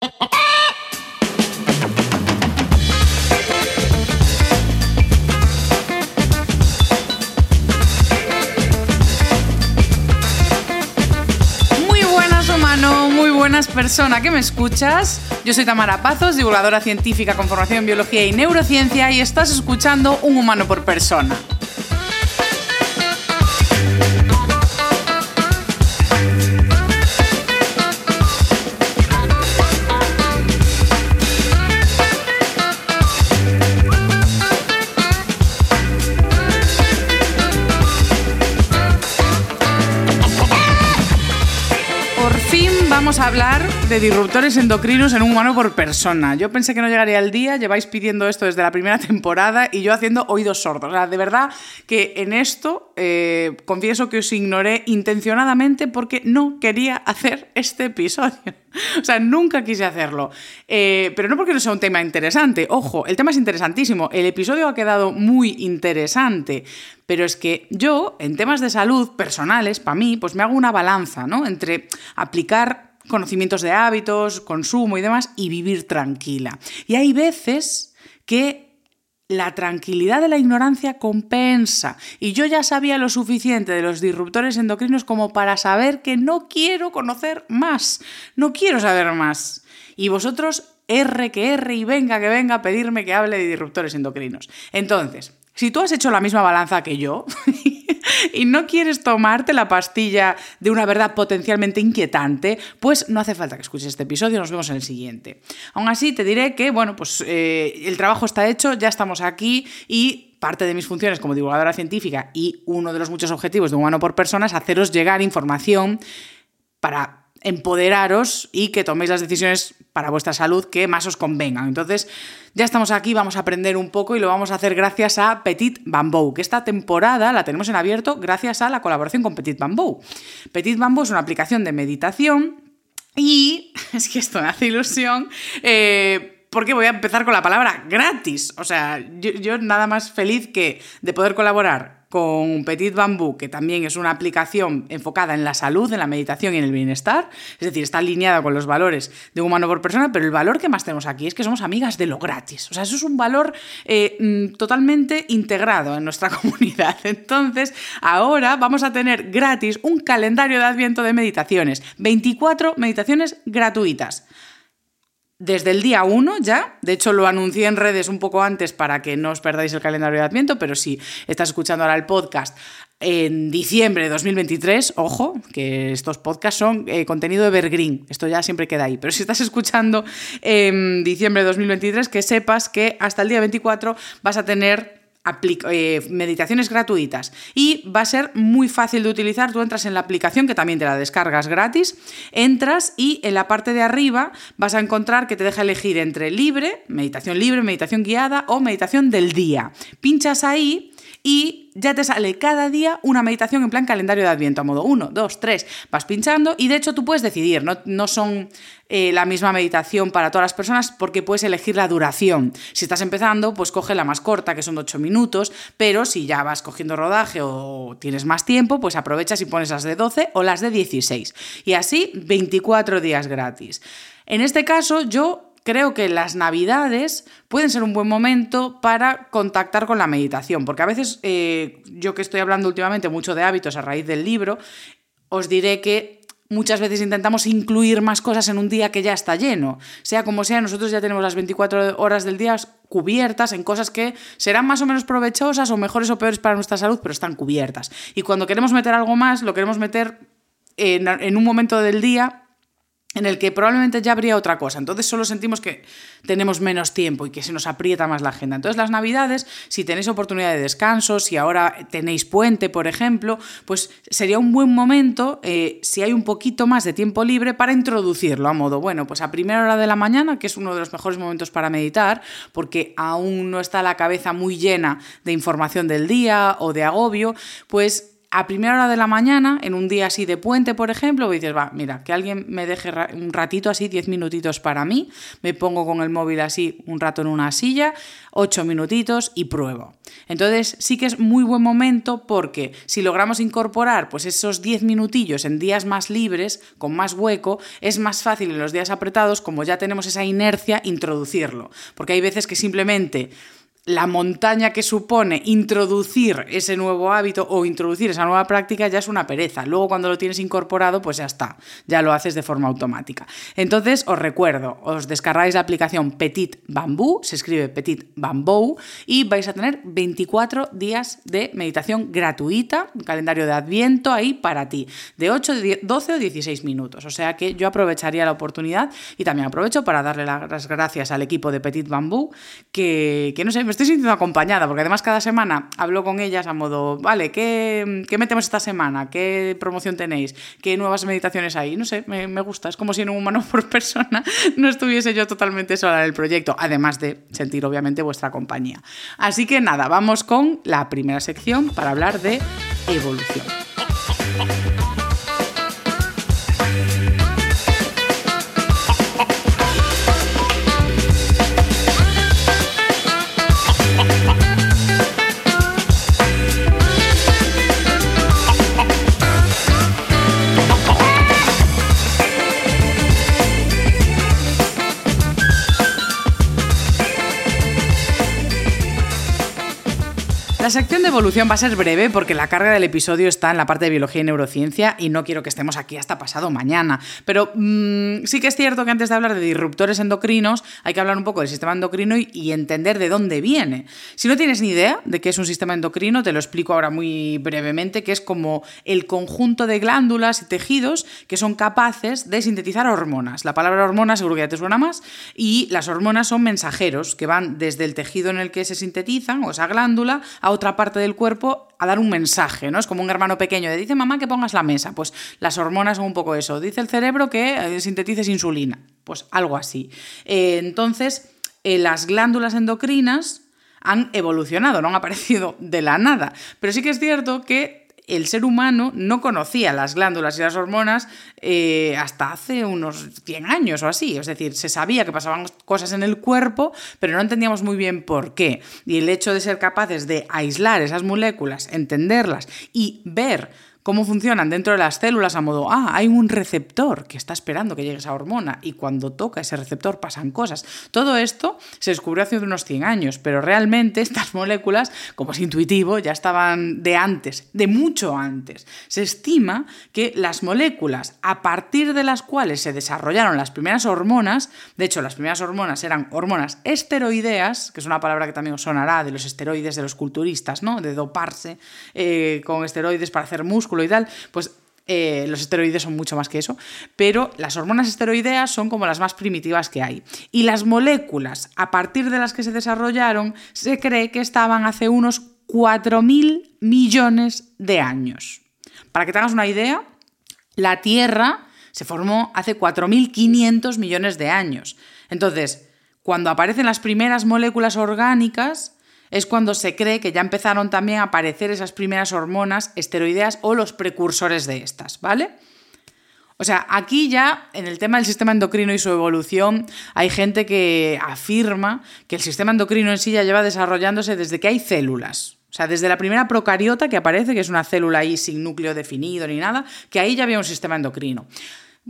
Muy buenas humano, muy buenas persona que me escuchas. Yo soy Tamara Pazos, divulgadora científica con formación en biología y neurociencia y estás escuchando Un humano por persona. A hablar de disruptores endocrinos en un humano por persona. Yo pensé que no llegaría el día, lleváis pidiendo esto desde la primera temporada y yo haciendo oídos sordos. O sea, de verdad que en esto eh, confieso que os ignoré intencionadamente porque no quería hacer este episodio. O sea, nunca quise hacerlo. Eh, pero no porque no sea un tema interesante. Ojo, el tema es interesantísimo. El episodio ha quedado muy interesante. Pero es que yo, en temas de salud personales, para mí, pues me hago una balanza, ¿no? Entre aplicar conocimientos de hábitos, consumo y demás, y vivir tranquila. Y hay veces que la tranquilidad de la ignorancia compensa. Y yo ya sabía lo suficiente de los disruptores endocrinos como para saber que no quiero conocer más. No quiero saber más. Y vosotros, R que R y venga que venga a pedirme que hable de disruptores endocrinos. Entonces, si tú has hecho la misma balanza que yo y no quieres tomarte la pastilla de una verdad potencialmente inquietante, pues no hace falta que escuches este episodio, nos vemos en el siguiente. Aún así, te diré que, bueno, pues eh, el trabajo está hecho, ya estamos aquí y parte de mis funciones como divulgadora científica y uno de los muchos objetivos de Humano por Persona es haceros llegar información para empoderaros y que toméis las decisiones para vuestra salud que más os convengan. Entonces, ya estamos aquí, vamos a aprender un poco y lo vamos a hacer gracias a Petit Bamboo, que esta temporada la tenemos en abierto gracias a la colaboración con Petit Bamboo. Petit Bamboo es una aplicación de meditación y es que esto me hace ilusión. Eh, porque voy a empezar con la palabra gratis. O sea, yo, nada más feliz que de poder colaborar con Petit Bamboo, que también es una aplicación enfocada en la salud, en la meditación y en el bienestar. Es decir, está alineada con los valores de humano por persona, pero el valor que más tenemos aquí es que somos amigas de lo gratis. O sea, eso es un valor eh, totalmente integrado en nuestra comunidad. Entonces, ahora vamos a tener gratis un calendario de adviento de meditaciones. 24 meditaciones gratuitas desde el día 1 ya, de hecho lo anuncié en redes un poco antes para que no os perdáis el calendario de Adviento, pero si estás escuchando ahora el podcast en diciembre de 2023, ojo, que estos podcasts son eh, contenido evergreen, esto ya siempre queda ahí, pero si estás escuchando en diciembre de 2023, que sepas que hasta el día 24 vas a tener eh, meditaciones gratuitas y va a ser muy fácil de utilizar. Tú entras en la aplicación, que también te la descargas gratis, entras y en la parte de arriba vas a encontrar que te deja elegir entre libre, meditación libre, meditación guiada o meditación del día. Pinchas ahí y ya te sale cada día una meditación en plan calendario de Adviento, a modo 1, 2, 3, vas pinchando y de hecho tú puedes decidir, no, no son eh, la misma meditación para todas las personas porque puedes elegir la duración. Si estás empezando, pues coge la más corta, que son de 8 minutos, pero si ya vas cogiendo rodaje o tienes más tiempo, pues aprovechas y pones las de 12 o las de 16. Y así 24 días gratis. En este caso, yo creo que las navidades pueden ser un buen momento para contactar con la meditación, porque a veces eh, yo que estoy hablando últimamente mucho de hábitos a raíz del libro, os diré que muchas veces intentamos incluir más cosas en un día que ya está lleno. Sea como sea, nosotros ya tenemos las 24 horas del día cubiertas en cosas que serán más o menos provechosas o mejores o peores para nuestra salud, pero están cubiertas. Y cuando queremos meter algo más, lo queremos meter en, en un momento del día en el que probablemente ya habría otra cosa. Entonces solo sentimos que tenemos menos tiempo y que se nos aprieta más la agenda. Entonces las navidades, si tenéis oportunidad de descanso, si ahora tenéis puente, por ejemplo, pues sería un buen momento, eh, si hay un poquito más de tiempo libre, para introducirlo a modo, bueno, pues a primera hora de la mañana, que es uno de los mejores momentos para meditar, porque aún no está la cabeza muy llena de información del día o de agobio, pues a primera hora de la mañana, en un día así de puente, por ejemplo, dices, va, mira, que alguien me deje un ratito así, 10 minutitos para mí, me pongo con el móvil así un rato en una silla, 8 minutitos y pruebo. Entonces sí que es muy buen momento porque si logramos incorporar pues esos 10 minutillos en días más libres, con más hueco, es más fácil en los días apretados, como ya tenemos esa inercia, introducirlo. Porque hay veces que simplemente la montaña que supone introducir ese nuevo hábito o introducir esa nueva práctica ya es una pereza. Luego cuando lo tienes incorporado, pues ya está, ya lo haces de forma automática. Entonces os recuerdo, os descargáis la aplicación Petit Bambú, se escribe Petit Bamboo, y vais a tener 24 días de meditación gratuita, un calendario de adviento ahí para ti, de 8, 12 o 16 minutos. O sea que yo aprovecharía la oportunidad y también aprovecho para darle las gracias al equipo de Petit Bambú, que, que no sé, estoy sintiendo acompañada, porque además cada semana hablo con ellas a modo, vale, ¿qué, metemos esta semana? ¿Qué promoción tenéis? ¿Qué nuevas meditaciones hay? No sé, me, me gusta. Es como si en un humano por persona no estuviese yo totalmente sola en el proyecto, además de sentir obviamente vuestra compañía. Así que nada, vamos con la primera sección para hablar de evolución. La sección de evolución va a ser breve porque la carga del episodio está en la parte de biología y neurociencia y no quiero que estemos aquí hasta pasado mañana. Pero mm, sí que es cierto que antes de hablar de disruptores endocrinos hay que hablar un poco del sistema endocrino y, entender de dónde viene. Si no tienes ni idea de qué es un sistema endocrino, te lo explico ahora muy brevemente, que es como el conjunto de glándulas y tejidos que son capaces de sintetizar hormonas. La palabra hormona seguro que ya te suena más y las hormonas son mensajeros que van desde el tejido en el que se sintetizan o esa glándula a otra parte del cuerpo a dar un mensaje, ¿no? Es como un hermano pequeño, de dice mamá que pongas la mesa, pues las hormonas son un poco eso, dice el cerebro que eh, sintetices insulina, pues algo así. Eh, entonces, eh, las glándulas endocrinas han evolucionado, no han aparecido de la nada, pero sí que es cierto que el ser humano no conocía las glándulas y las hormonas eh, hasta hace unos 100 años o así. Es decir, se sabía que pasaban cosas en el cuerpo, pero no entendíamos muy bien por qué. Y el hecho de ser capaces de aislar esas moléculas, entenderlas y ver cómo funcionan dentro de las células a modo, ah, hay un receptor que está esperando que llegue esa hormona y cuando toca ese receptor pasan cosas. Todo esto se descubrió hace unos 100 años, pero realmente estas moléculas, como es intuitivo, ya estaban de antes, de mucho antes. Se estima que las moléculas a partir de las cuales se desarrollaron las primeras hormonas, de hecho las primeras hormonas eran hormonas esteroideas, que es una palabra que también os sonará de los esteroides de los culturistas, ¿no? De doparse eh, con esteroides para hacer músculo pues eh, los esteroides son mucho más que eso, pero las hormonas esteroideas son como las más primitivas que hay. Y las moléculas a partir de las que se desarrollaron se cree que estaban hace unos 4.000 millones de años. Para que te hagas una idea, la Tierra se formó hace 4.500 millones de años. Entonces, cuando aparecen las primeras moléculas orgánicas, es cuando se cree que ya empezaron también a aparecer esas primeras hormonas esteroideas o los precursores de estas, ¿vale? O sea, aquí ya en el tema del sistema endocrino y su evolución hay gente que afirma que el sistema endocrino en sí ya lleva desarrollándose desde que hay células. O sea, desde la primera procariota que aparece, que es una célula ahí sin núcleo definido ni nada, que ahí ya había un sistema endocrino.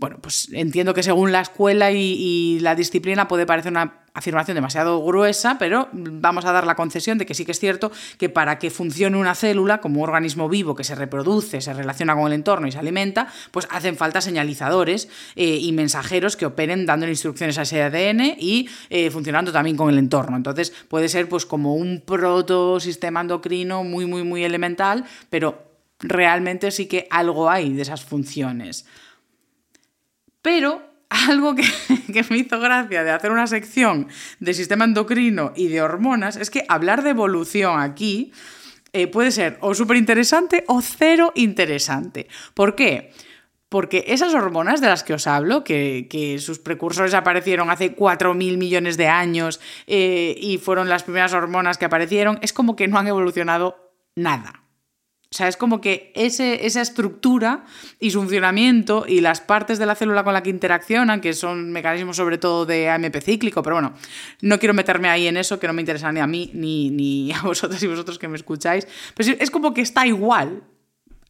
Bueno, pues entiendo que según la escuela y, la disciplina puede parecer una afirmación demasiado gruesa, pero vamos a dar la concesión de que sí que es cierto que para que funcione una célula como organismo vivo que se reproduce, se relaciona con el entorno y se alimenta, pues hacen falta señalizadores eh, y mensajeros que operen dando instrucciones a ese ADN y eh, funcionando también con el entorno. Entonces puede ser pues como un protosistema endocrino muy, muy, muy elemental, pero realmente sí que algo hay de esas funciones. Pero algo que, me hizo gracia de hacer una sección de sistema endocrino y de hormonas es que hablar de evolución aquí eh, puede ser o súper interesante o cero interesante. ¿Por qué? Porque esas hormonas de las que os hablo, que, sus precursores aparecieron hace 4.000 millones de años eh, y fueron las primeras hormonas que aparecieron, es como que no han evolucionado nada. O sea, es como que ese, esa estructura y su funcionamiento y las partes de la célula con la que interaccionan, que son mecanismos sobre todo de AMP cíclico, pero bueno, no quiero meterme ahí en eso, que no me interesa ni a mí ni, ni a vosotros y vosotros que me escucháis. Pero es como que está igual.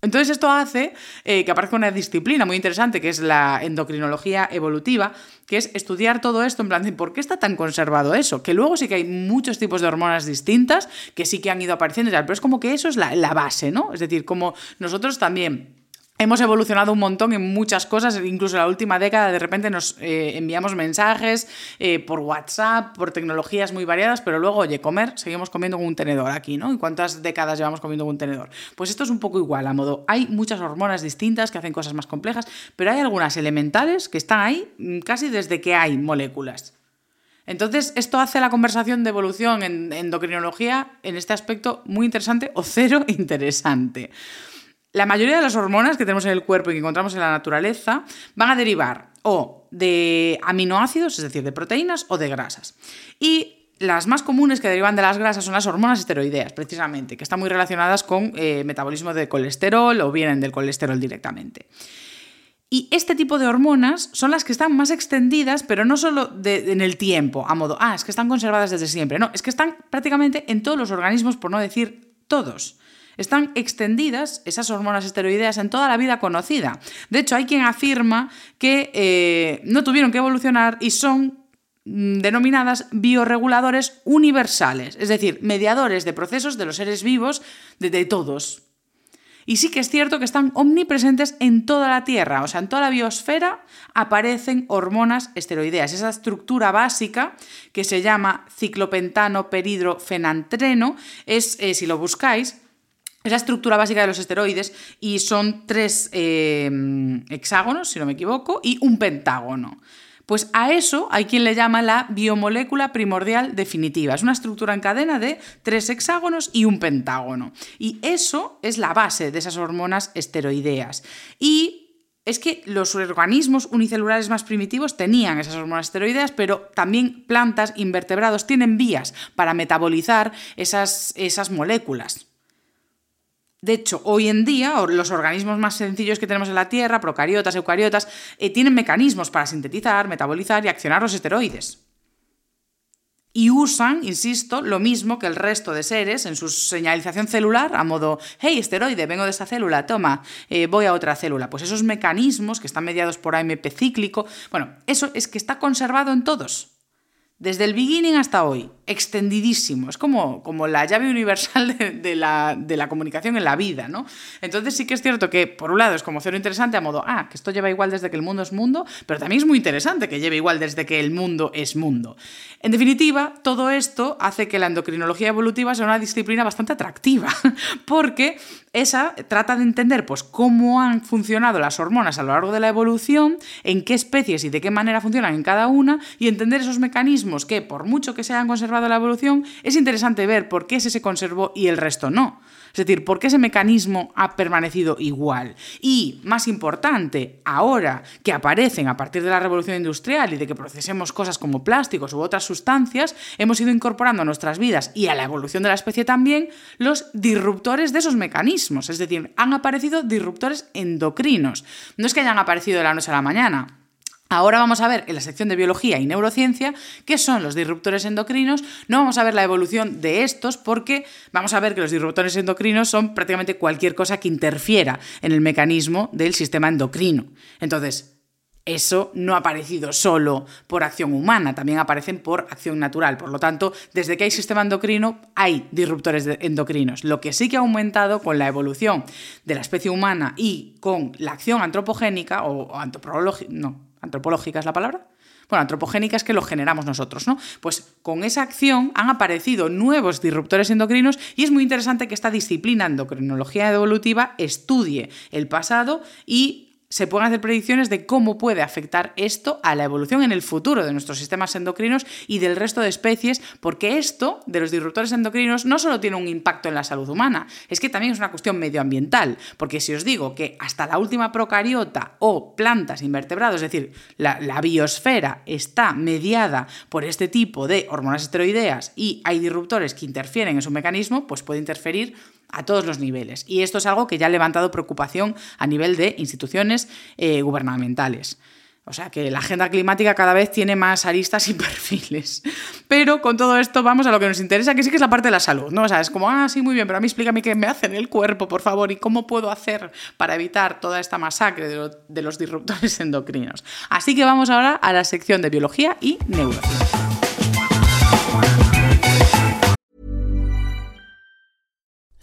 Entonces esto hace eh, que aparezca una disciplina muy interesante que es la endocrinología evolutiva, que es estudiar todo esto en plan de por qué está tan conservado eso, que luego sí que hay muchos tipos de hormonas distintas que sí que han ido apareciendo y pero es como que eso es la base, ¿no? Es decir, como nosotros también Hemos evolucionado un montón en muchas cosas, incluso en la última década de repente nos eh, enviamos mensajes eh, por WhatsApp, por tecnologías muy variadas, pero luego, oye, comer, seguimos comiendo con un tenedor aquí, ¿no? ¿Y cuántas décadas llevamos comiendo con un tenedor? Pues esto es un poco igual, a modo, hay muchas hormonas distintas que hacen cosas más complejas, pero hay algunas elementales que están ahí mm, casi desde que hay moléculas. Entonces, esto hace la conversación de evolución en endocrinología en este aspecto muy interesante o cero interesante. La mayoría de las hormonas que tenemos en el cuerpo y que encontramos en la naturaleza van a derivar o de aminoácidos, es decir, de proteínas, o de grasas. Y las más comunes que derivan de las grasas son las hormonas esteroideas, precisamente, que están muy relacionadas con eh, metabolismo de colesterol o vienen del colesterol directamente. Y este tipo de hormonas son las que están más extendidas, pero no solo en el tiempo, a modo, ah, es que están conservadas desde siempre, no, es que están prácticamente en todos los organismos, por no decir todos. Están extendidas esas hormonas esteroideas en toda la vida conocida. De hecho, hay quien afirma que eh, no tuvieron que evolucionar y son mm, denominadas bioreguladores universales, es decir, mediadores de procesos de los seres vivos, de, todos. Y sí que es cierto que están omnipresentes en toda la Tierra, o sea, en toda la biosfera aparecen hormonas esteroideas. Esa estructura básica que se llama ciclopentano peridrofenantreno es, eh, si lo buscáis, es la estructura básica de los esteroides y son tres eh, hexágonos, si no me equivoco, y un pentágono. Pues a eso hay quien le llama la biomolécula primordial definitiva. Es una estructura en cadena de tres hexágonos y un pentágono. Y eso es la base de esas hormonas esteroideas. Y es que los organismos unicelulares más primitivos tenían esas hormonas esteroideas, pero también plantas, invertebrados, tienen vías para metabolizar esas, esas moléculas. De hecho, hoy en día los organismos más sencillos que tenemos en la Tierra, procariotas, eucariotas, eh, tienen mecanismos para sintetizar, metabolizar y accionar los esteroides. Y usan, insisto, lo mismo que el resto de seres en su señalización celular, a modo, hey, esteroide, vengo de esa célula, toma, eh, voy a otra célula. Pues esos mecanismos que están mediados por AMP cíclico, bueno, eso es que está conservado en todos. Desde el beginning hasta hoy, extendidísimo. Es como, como la llave universal de, la, de, la, comunicación en la vida, ¿no? Entonces sí que es cierto que, por un lado, es como cero interesante a modo, ah, que esto lleva igual desde que el mundo es mundo, pero también es muy interesante que lleve igual desde que el mundo es mundo. En definitiva, todo esto hace que la endocrinología evolutiva sea una disciplina bastante atractiva, porque esa trata de entender pues, cómo han funcionado las hormonas a lo largo de la evolución, en qué especies y de qué manera funcionan en cada una, y entender esos mecanismos que, por mucho que se hayan conservado la evolución, es interesante ver por qué ese se conservó y el resto no. Es decir, ¿por qué ese mecanismo ha permanecido igual? Y, más importante, ahora que aparecen a partir de la revolución industrial y de que procesemos cosas como plásticos u otras sustancias, hemos ido incorporando a nuestras vidas y a la evolución de la especie también los disruptores de esos mecanismos. Es decir, han aparecido disruptores endocrinos. No es que hayan aparecido de la noche a la mañana, Ahora vamos a ver en la sección de biología y neurociencia qué son los disruptores endocrinos. No vamos a ver la evolución de estos porque vamos a ver que los disruptores endocrinos son prácticamente cualquier cosa que interfiera en el mecanismo del sistema endocrino. Entonces, eso no ha aparecido solo por acción humana, también aparecen por acción natural. Por lo tanto, desde que hay sistema endocrino, hay disruptores endocrinos. Lo que sí que ha aumentado con la evolución de la especie humana y con la acción antropogénica o antropológica, no, antropológica es la palabra. Bueno, antropogénica es que lo generamos nosotros, ¿no? Pues con esa acción han aparecido nuevos disruptores endocrinos y es muy interesante que esta disciplina endocrinología evolutiva estudie el pasado y se pueden hacer predicciones de cómo puede afectar esto a la evolución en el futuro de nuestros sistemas endocrinos y del resto de especies, porque esto de los disruptores endocrinos no solo tiene un impacto en la salud humana, es que también es una cuestión medioambiental, porque si os digo que hasta la última procariota o plantas invertebrados, es decir, la, la biosfera está mediada por este tipo de hormonas esteroideas y hay disruptores que interfieren en su mecanismo, pues puede interferir a todos los niveles. Y esto es algo que ya ha levantado preocupación a nivel de instituciones eh, gubernamentales. O sea que la agenda climática cada vez tiene más aristas y perfiles. Pero con todo esto vamos a lo que nos interesa, que sí que es la parte de la salud, ¿no? O sea, es como, ah, sí, muy bien, pero a mí explícame qué me hace en el cuerpo, por favor, y cómo puedo hacer para evitar toda esta masacre de, de los disruptores endocrinos. Así que vamos ahora a la sección de biología y neurociencia.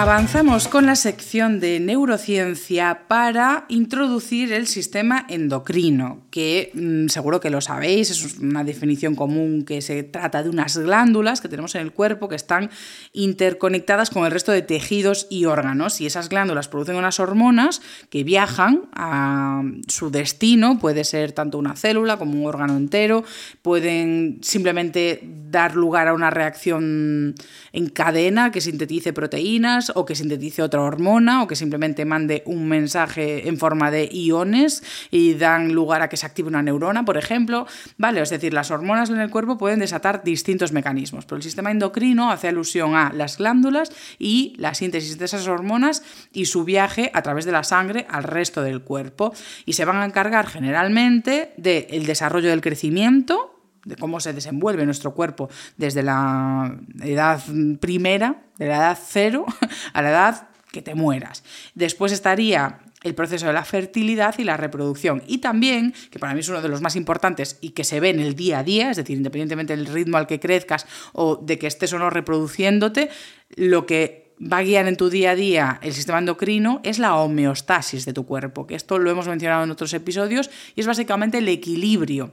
Avanzamos con la sección de neurociencia para introducir el sistema endocrino, que mmm, seguro que lo sabéis, es una definición común que se trata de unas glándulas que tenemos en el cuerpo que están interconectadas con el resto de tejidos y órganos. Y esas glándulas producen unas hormonas que viajan a su destino, puede ser tanto una célula como un órgano entero, pueden simplemente dar lugar a una reacción en cadena que sintetice proteínas, o que sintetice otra hormona o que simplemente mande un mensaje en forma de iones y dan lugar a que se active una neurona, por ejemplo. Vale, es decir, las hormonas en el cuerpo pueden desatar distintos mecanismos, pero el sistema endocrino hace alusión a las glándulas y la síntesis de esas hormonas y su viaje a través de la sangre al resto del cuerpo. Y se van a encargar generalmente del desarrollo del crecimiento, de cómo se desenvuelve nuestro cuerpo desde la edad primera, de la edad cero, a la edad que te mueras. Después estaría el proceso de la fertilidad y la reproducción. Y también, que para mí es uno de los más importantes y que se ve en el día a día, es decir, independientemente del ritmo al que crezcas o de que estés o no reproduciéndote, lo que va a guiar en tu día a día el sistema endocrino es la homeostasis de tu cuerpo, que esto lo hemos mencionado en otros episodios y es básicamente el equilibrio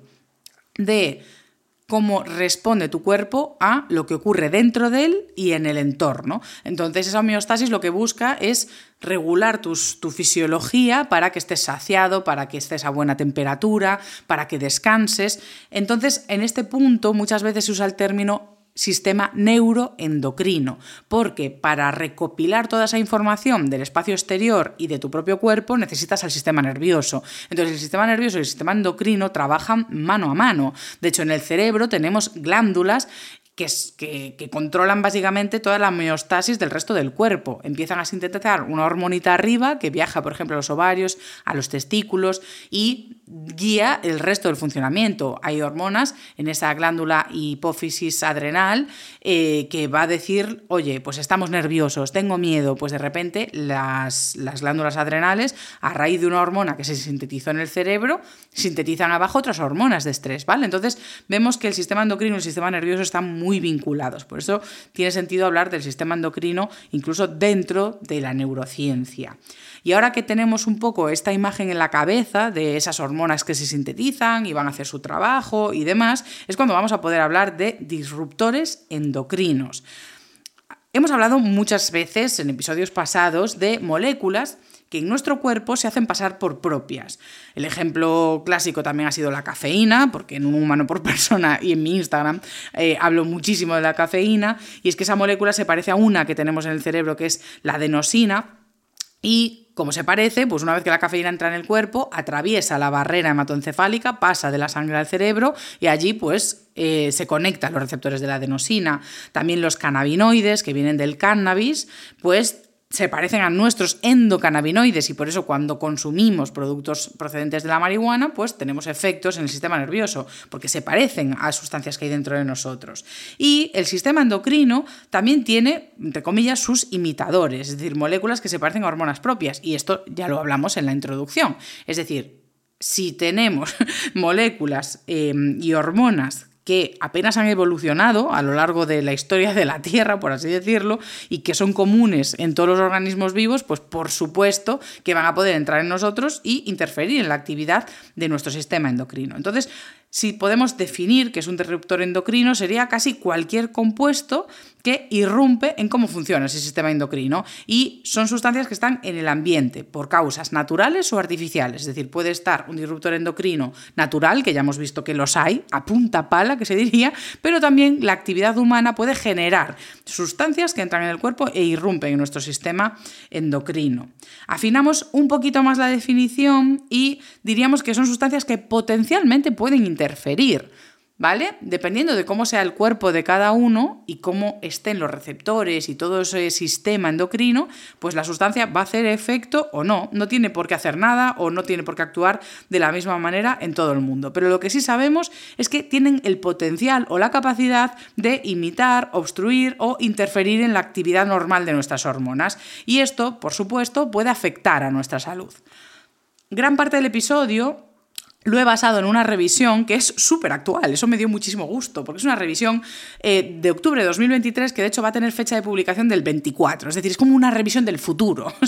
de cómo responde tu cuerpo a lo que ocurre dentro de él y en el entorno. Entonces esa homeostasis lo que busca es regular tu fisiología para que estés saciado, para que estés a buena temperatura, para que descanses. Entonces en este punto muchas veces se usa el término sistema neuroendocrino, porque para recopilar toda esa información del espacio exterior y de tu propio cuerpo necesitas al sistema nervioso. Entonces el sistema nervioso y el sistema endocrino trabajan mano a mano. De hecho, en el cerebro tenemos glándulas que, que, controlan básicamente toda la homeostasis del resto del cuerpo. Empiezan a sintetizar una hormonita arriba que viaja, por ejemplo, a los ovarios, a los testículos y guía el resto del funcionamiento. Hay hormonas en esa glándula hipófisis adrenal eh, que va a decir, oye, pues estamos nerviosos, tengo miedo, pues de repente las, las glándulas adrenales, a raíz de una hormona que se sintetizó en el cerebro, sintetizan abajo otras hormonas de estrés, ¿vale? Entonces vemos que el sistema endocrino y el sistema nervioso están muy muy vinculados. Por eso tiene sentido hablar del sistema endocrino incluso dentro de la neurociencia. Y ahora que tenemos un poco esta imagen en la cabeza de esas hormonas que se sintetizan y van a hacer su trabajo y demás, es cuando vamos a poder hablar de disruptores endocrinos. Hemos hablado muchas veces en episodios pasados de moléculas que en nuestro cuerpo se hacen pasar por propias. El ejemplo clásico también ha sido la cafeína, porque en un humano por persona y en mi Instagram eh, hablo muchísimo de la cafeína, y es que esa molécula se parece a una que tenemos en el cerebro, que es la adenosina, y como se parece, pues una vez que la cafeína entra en el cuerpo, atraviesa la barrera hematoencefálica, pasa de la sangre al cerebro y allí pues eh, se conectan los receptores de la adenosina. También los cannabinoides que vienen del cannabis, pues se parecen a nuestros endocannabinoides y por eso cuando consumimos productos procedentes de la marihuana, pues tenemos efectos en el sistema nervioso, porque se parecen a sustancias que hay dentro de nosotros. Y el sistema endocrino también tiene, entre comillas, sus imitadores, es decir, moléculas que se parecen a hormonas propias, y esto ya lo hablamos en la introducción. Es decir, si tenemos moléculas eh, y hormonas que apenas han evolucionado a lo largo de la historia de la Tierra, por así decirlo, y que son comunes en todos los organismos vivos, pues por supuesto que van a poder entrar en nosotros y interferir en la actividad de nuestro sistema endocrino. Entonces, si podemos definir que es un disruptor endocrino, sería casi cualquier compuesto que irrumpe en cómo funciona ese sistema endocrino. Y son sustancias que están en el ambiente por causas naturales o artificiales. Es decir, puede estar un disruptor endocrino natural, que ya hemos visto que los hay, a punta pala, que se diría, pero también la actividad humana puede generar sustancias que entran en el cuerpo e irrumpen en nuestro sistema endocrino. Afinamos un poquito más la definición y diríamos que son sustancias que potencialmente pueden interferir ¿vale? Dependiendo de cómo sea el cuerpo de cada uno y cómo estén los receptores y todo ese sistema endocrino, pues la sustancia va a hacer efecto o no. No tiene por qué hacer nada o no tiene por qué actuar de la misma manera en todo el mundo. Pero lo que sí sabemos es que tienen el potencial o la capacidad de imitar, obstruir o interferir en la actividad normal de nuestras hormonas. Y esto, por supuesto, puede afectar a nuestra salud. Gran parte del episodio lo he basado en una revisión que es súper actual. Eso me dio muchísimo gusto, porque es una revisión eh, de octubre de 2023 que de hecho va a tener fecha de publicación del 24. Es decir, es como una revisión del futuro.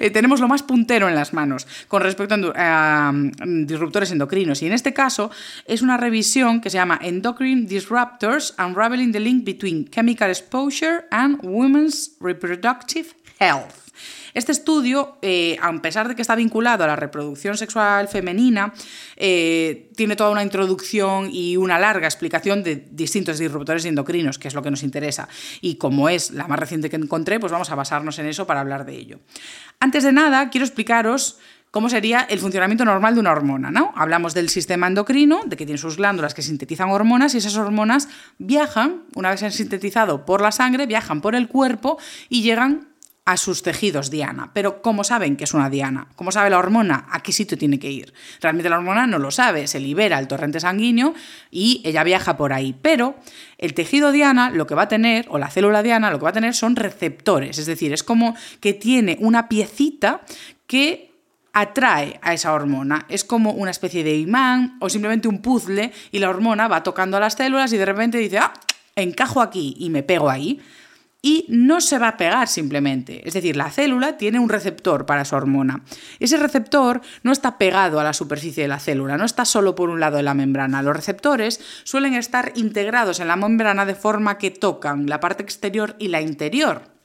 Eh, tenemos lo más puntero en las manos con respecto a, mm, disruptores endocrinos. Y en este caso es una revisión que se llama Endocrine Disruptors Unraveling the Link Between Chemical Exposure and Women's Reproductive Health. Este estudio, eh, a pesar de que está vinculado a la reproducción sexual femenina, eh, tiene toda una introducción y una larga explicación de distintos disruptores endocrinos, que es lo que nos interesa. Y como es la más reciente que encontré, pues vamos a basarnos en eso para hablar de ello. Antes de nada, quiero explicaros cómo sería el funcionamiento normal de una hormona. ¿no? Hablamos del sistema endocrino, de que tiene sus glándulas que sintetizan hormonas y esas hormonas viajan, una vez han sintetizado por la sangre, viajan por el cuerpo y llegan a sus tejidos diana. Pero ¿cómo saben que es una diana? ¿Cómo sabe la hormona a qué sitio tiene que ir? Realmente la hormona no lo sabe, se libera el torrente sanguíneo y ella viaja por ahí. Pero el tejido diana lo que va a tener, o la célula diana lo que va a tener son receptores. Es decir, es como que tiene una piecita que atrae a esa hormona. Es como una especie de imán o simplemente un puzzle y la hormona va tocando a las células y de repente dice, ah, encajo aquí y me pego ahí y no se va a pegar simplemente. Es decir, la célula tiene un receptor para su hormona. Ese receptor no está pegado a la superficie de la célula, no está solo por un lado de la membrana. Los receptores suelen estar integrados en la membrana de forma que tocan la parte exterior y la interior.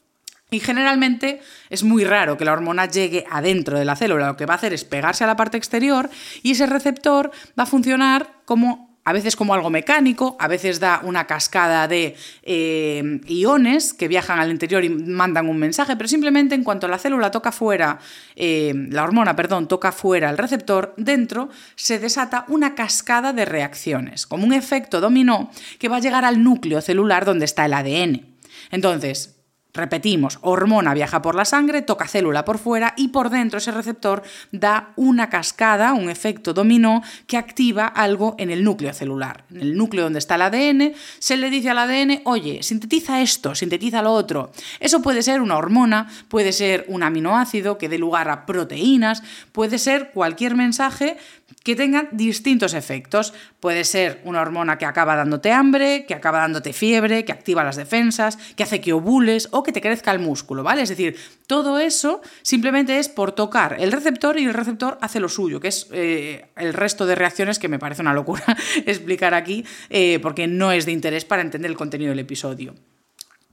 Y generalmente es muy raro que la hormona llegue adentro de la célula. Lo que va a hacer es pegarse a la parte exterior y ese receptor va a funcionar como a veces como algo mecánico, a veces da una cascada de eh, iones que viajan al interior y mandan un mensaje, pero simplemente en cuanto la célula toca fuera, eh, la hormona, perdón, toca fuera el receptor, dentro se desata una cascada de reacciones, como un efecto dominó que va a llegar al núcleo celular donde está el ADN. Entonces, Repetimos, hormona viaja por la sangre, toca célula por fuera y por dentro ese receptor da una cascada, un efecto dominó que activa algo en el núcleo celular. En el núcleo donde está el ADN, se le dice al ADN, oye, sintetiza esto, sintetiza lo otro. Eso puede ser una hormona, puede ser un aminoácido que dé lugar a proteínas, puede ser cualquier mensaje que tengan distintos efectos. Puede ser una hormona que acaba dándote hambre, que acaba dándote fiebre, que activa las defensas, que hace que ovules o que te crezca el músculo, ¿vale? Es decir, todo eso simplemente es por tocar el receptor y el receptor hace lo suyo, que es eh, el resto de reacciones que me parece una locura explicar aquí, eh, porque no es de interés para entender el contenido del episodio.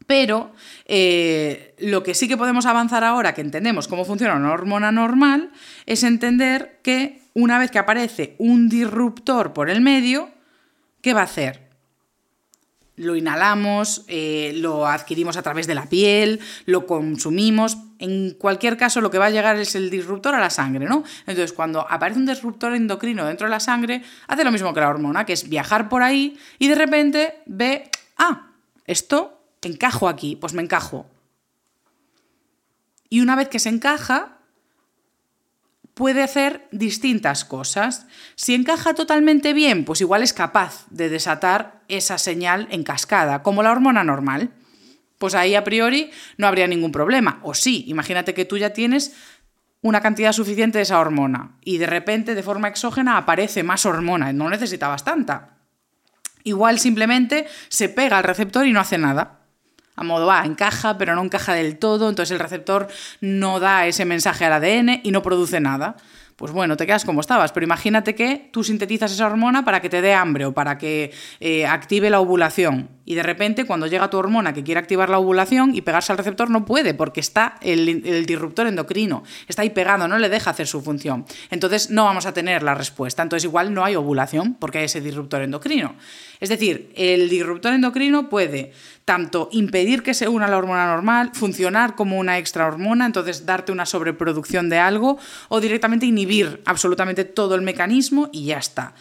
Pero eh, lo que sí que podemos avanzar ahora, que entendemos cómo funciona una hormona normal, es entender que una vez que aparece un disruptor por el medio, ¿qué va a hacer? lo inhalamos, eh, lo adquirimos a través de la piel, lo consumimos. En cualquier caso, lo que va a llegar es el disruptor a la sangre, ¿no? Entonces, cuando aparece un disruptor endocrino dentro de la sangre, hace lo mismo que la hormona, que es viajar por ahí y de repente ve, ah, esto encajo aquí, pues me encajo. Y una vez que se encaja, puede hacer distintas cosas. Si encaja totalmente bien, pues igual es capaz de desatar esa señal en cascada, como la hormona normal. Pues ahí a priori no habría ningún problema. O sí, imagínate que tú ya tienes una cantidad suficiente de esa hormona y de repente de forma exógena aparece más hormona, no necesitabas tanta. Igual simplemente se pega al receptor y no hace nada a modo, va, encaja, pero no encaja del todo, entonces el receptor no da ese mensaje al ADN y no produce nada pues bueno, te quedas como estabas. Pero imagínate que tú sintetizas esa hormona para que te dé hambre o para que eh, active la ovulación. Y de repente, cuando llega tu hormona que quiere activar la ovulación y pegarse al receptor, no puede, porque está el, el disruptor endocrino. Está ahí pegado, no le deja hacer su función. Entonces no vamos a tener la respuesta. Entonces igual no hay ovulación porque hay ese disruptor endocrino. Es decir, el disruptor endocrino puede tanto impedir que se una la hormona normal, funcionar como una extra hormona, entonces darte una sobreproducción de algo, o directamente inhibir absolutamente todo el mecanismo y ya está.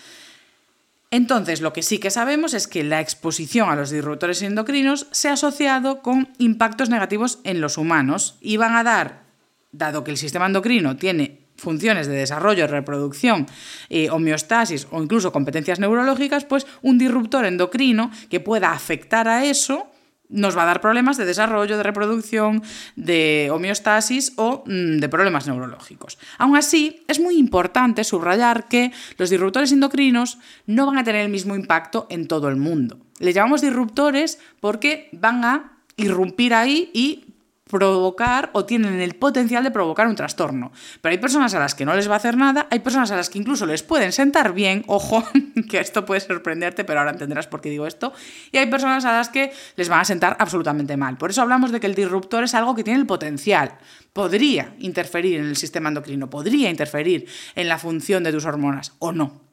Entonces, lo que sí que sabemos es que la exposición a los disruptores endocrinos se ha asociado con impactos negativos en los humanos y van a dar, dado que el sistema endocrino tiene funciones de desarrollo, reproducción, eh, homeostasis o incluso competencias neurológicas, pues un disruptor endocrino que pueda afectar a eso nos va a dar problemas de desarrollo, de reproducción, de homeostasis o mm, de problemas neurológicos. Aún así, es muy importante subrayar que los disruptores endocrinos no van a tener el mismo impacto en todo el mundo. Les llamamos disruptores porque van a irrumpir ahí y provocar o tienen el potencial de provocar un trastorno. Pero hay personas a las que no les va a hacer nada, hay personas a las que incluso les pueden sentar bien, ojo, que esto puede sorprenderte, pero ahora entenderás por qué digo esto, y hay personas a las que les van a sentar absolutamente mal. Por eso hablamos de que el disruptor es algo que tiene el potencial, podría interferir en el sistema endocrino, podría interferir en la función de tus hormonas, o no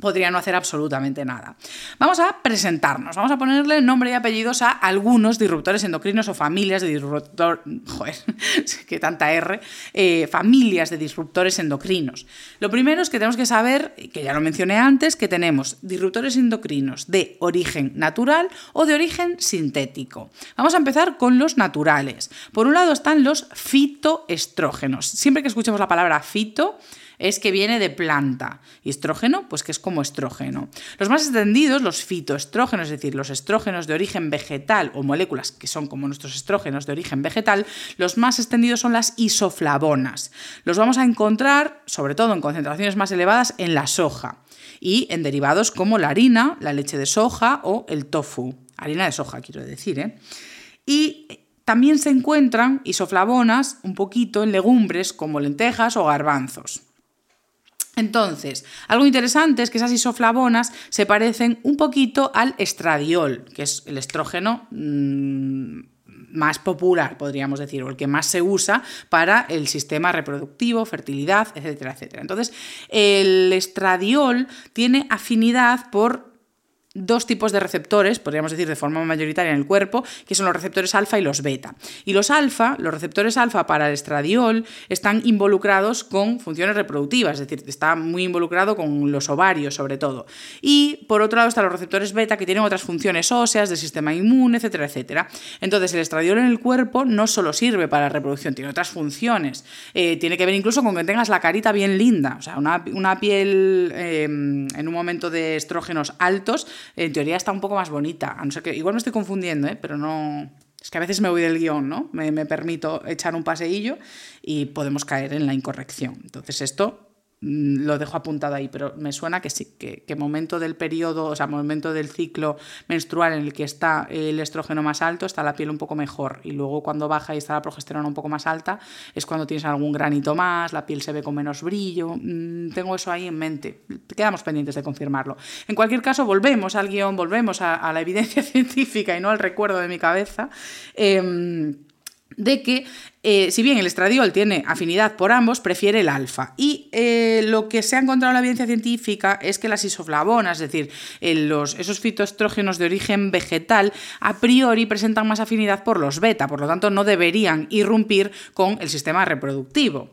podría no hacer absolutamente nada. Vamos a presentarnos, vamos a ponerle nombre y apellidos a algunos disruptores endocrinos o familias de disruptor, joder, que tanta R, eh, familias de disruptores endocrinos. Lo primero es que tenemos que saber, que ya lo mencioné antes, que tenemos disruptores endocrinos de origen natural o de origen sintético. Vamos a empezar con los naturales. Por un lado están los fitoestrógenos. Siempre que escuchemos la palabra fito, es que viene de planta. Y estrógeno, pues que es como estrógeno. Los más extendidos, los fitoestrógenos, es decir, los estrógenos de origen vegetal o moléculas que son como nuestros estrógenos de origen vegetal, los más extendidos son las isoflavonas. Los vamos a encontrar, sobre todo en concentraciones más elevadas, en la soja y en derivados como la harina, la leche de soja o el tofu. Harina de soja, quiero decir, ¿eh? Y también se encuentran isoflavonas un poquito en legumbres como lentejas o garbanzos. Entonces, algo interesante es que esas isoflavonas se parecen un poquito al estradiol, que es el estrógeno mm, más popular, podríamos decir, o el que más se usa para el sistema reproductivo, fertilidad, etcétera, etcétera. Entonces, el estradiol tiene afinidad por dos tipos de receptores, podríamos decir de forma mayoritaria en el cuerpo, que son los receptores alfa y los beta. Y los alfa, los receptores alfa para el estradiol, están involucrados con funciones reproductivas, es decir, está muy involucrado con los ovarios sobre todo. Y por otro lado están los receptores beta que tienen otras funciones óseas, del sistema inmune, etcétera, etcétera. Entonces el estradiol en el cuerpo no solo sirve para la reproducción, tiene otras funciones. Eh, tiene que ver incluso con que tengas la carita bien linda, o sea, una, piel eh, en un momento de estrógenos altos en teoría está un poco más bonita. A no ser que, igual me estoy confundiendo, ¿eh? pero no. Es que a veces me voy del guion, ¿no? Me, me permito echar un paseillo y podemos caer en la incorrección. Entonces, esto lo dejo apuntado ahí, pero me suena que sí, que, que, momento del periodo, o sea, momento del ciclo menstrual en el que está el estrógeno más alto, está la piel un poco mejor. Y luego cuando baja y está la progesterona un poco más alta, es cuando tienes algún granito más, la piel se ve con menos brillo. Mm, tengo eso ahí en mente. Quedamos pendientes de confirmarlo. En cualquier caso, volvemos al guion, volvemos a, la evidencia científica y no al recuerdo de mi cabeza. Em, de que eh, si bien el estradiol tiene afinidad por ambos, prefiere el alfa. Y eh, lo que se ha encontrado en la evidencia científica es que las isoflavonas, es decir, los, esos fitoestrógenos de origen vegetal, a priori presentan más afinidad por los beta, por lo tanto no deberían irrumpir con el sistema reproductivo.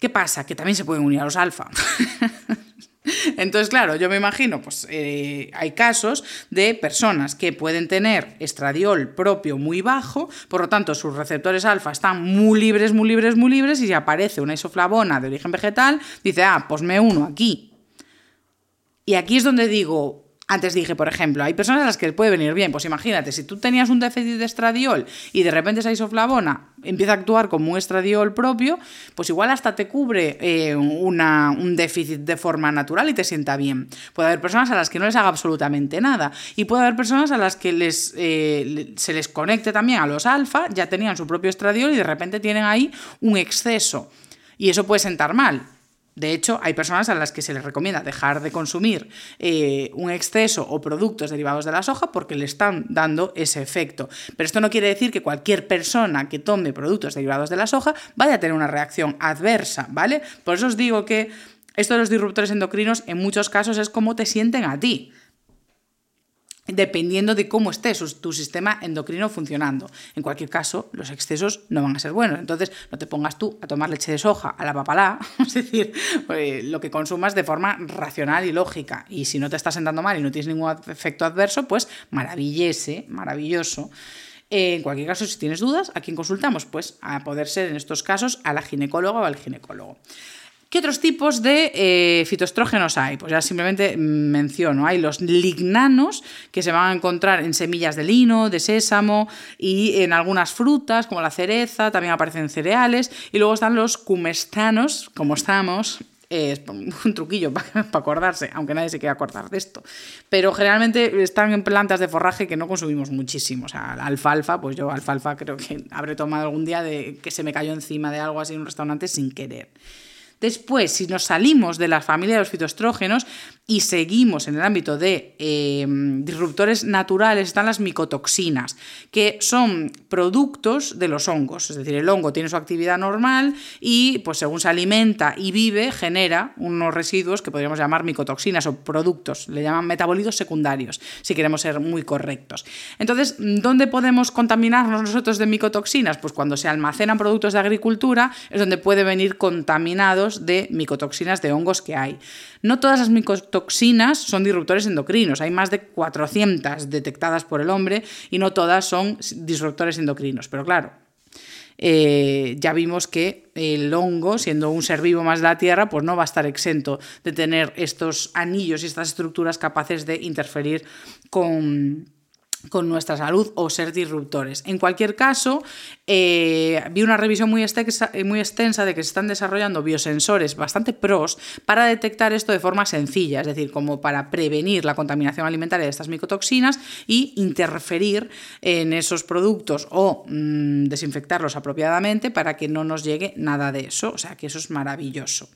¿Qué pasa? Que también se pueden unir a los alfa. Entonces, claro, yo me imagino, pues eh, hay casos de personas que pueden tener estradiol propio muy bajo, por lo tanto sus receptores alfa están muy libres, muy libres, muy libres, y si aparece una isoflavona de origen vegetal, dice, ah, pues me uno aquí. Y aquí es donde digo, antes dije, por ejemplo, hay personas a las que les puede venir bien. Pues imagínate, si tú tenías un déficit de estradiol y de repente esa isoflavona empieza a actuar como un estradiol propio, pues igual hasta te cubre eh, un déficit de forma natural y te sienta bien. Puede haber personas a las que no les haga absolutamente nada. Y puede haber personas a las que les, eh, se les conecte también a los alfa, ya tenían su propio estradiol y de repente tienen ahí un exceso. Y eso puede sentar mal. De hecho, hay personas a las que se les recomienda dejar de consumir eh, un exceso o productos derivados de la soja porque le están dando ese efecto. Pero esto no quiere decir que cualquier persona que tome productos derivados de la soja vaya a tener una reacción adversa, ¿vale? Por eso os digo que esto de los disruptores endocrinos en muchos casos es como te sienten a ti dependiendo de cómo esté tu sistema endocrino funcionando. En cualquier caso, los excesos no van a ser buenos. Entonces, no te pongas tú a tomar leche de soja a la papalá, es decir, pues, lo que consumas de forma racional y lógica. Y si no te estás sentando mal y no tienes ningún efecto adverso, pues maravillese, maravilloso. En cualquier caso, si tienes dudas, ¿a quién consultamos? Pues a poder ser en estos casos a la ginecóloga o al ginecólogo. ¿Qué otros tipos de eh, fitoestrógenos hay? Pues ya simplemente menciono, hay los lignanos que se van a encontrar en semillas de lino, de sésamo y en algunas frutas como la cereza, también aparecen en cereales y luego están los cumestanos, como estamos, es un truquillo para acordarse, aunque nadie se quiera acordar de esto. Pero generalmente están en plantas de forraje que no consumimos muchísimo. O sea, alfalfa, pues yo alfalfa creo que habré tomado algún día de que se me cayó encima de algo así en un restaurante sin querer. Después, si nos salimos de la familia de los fitoestrógenos y seguimos en el ámbito de em, disruptores naturales, están las micotoxinas, que son productos de los hongos. Es decir, el hongo tiene su actividad normal y, pues según se alimenta y vive, genera unos residuos que podríamos llamar micotoxinas o productos. Le llaman metabolitos secundarios, si queremos ser muy correctos. Entonces, ¿dónde podemos contaminarnos nosotros de micotoxinas? Pues cuando se almacenan productos de agricultura es donde puede venir contaminados de micotoxinas de hongos que hay. No todas las micotoxinas son disruptores endocrinos, hay más de 400 detectadas por el hombre y no todas son disruptores endocrinos, pero claro, eh, ya vimos que el hongo, siendo un ser vivo más de la Tierra, pues no va a estar exento de tener estos anillos y estas estructuras capaces de interferir con con nuestra salud o ser disruptores. En cualquier caso, eh, vi una revisión muy extensa, muy extensa de que se están desarrollando biosensores bastante pros para detectar esto de forma sencilla, es decir, como para prevenir la contaminación alimentaria de estas micotoxinas y interferir en esos productos o mm, desinfectarlos apropiadamente para que no nos llegue nada de eso. O sea que eso es maravilloso.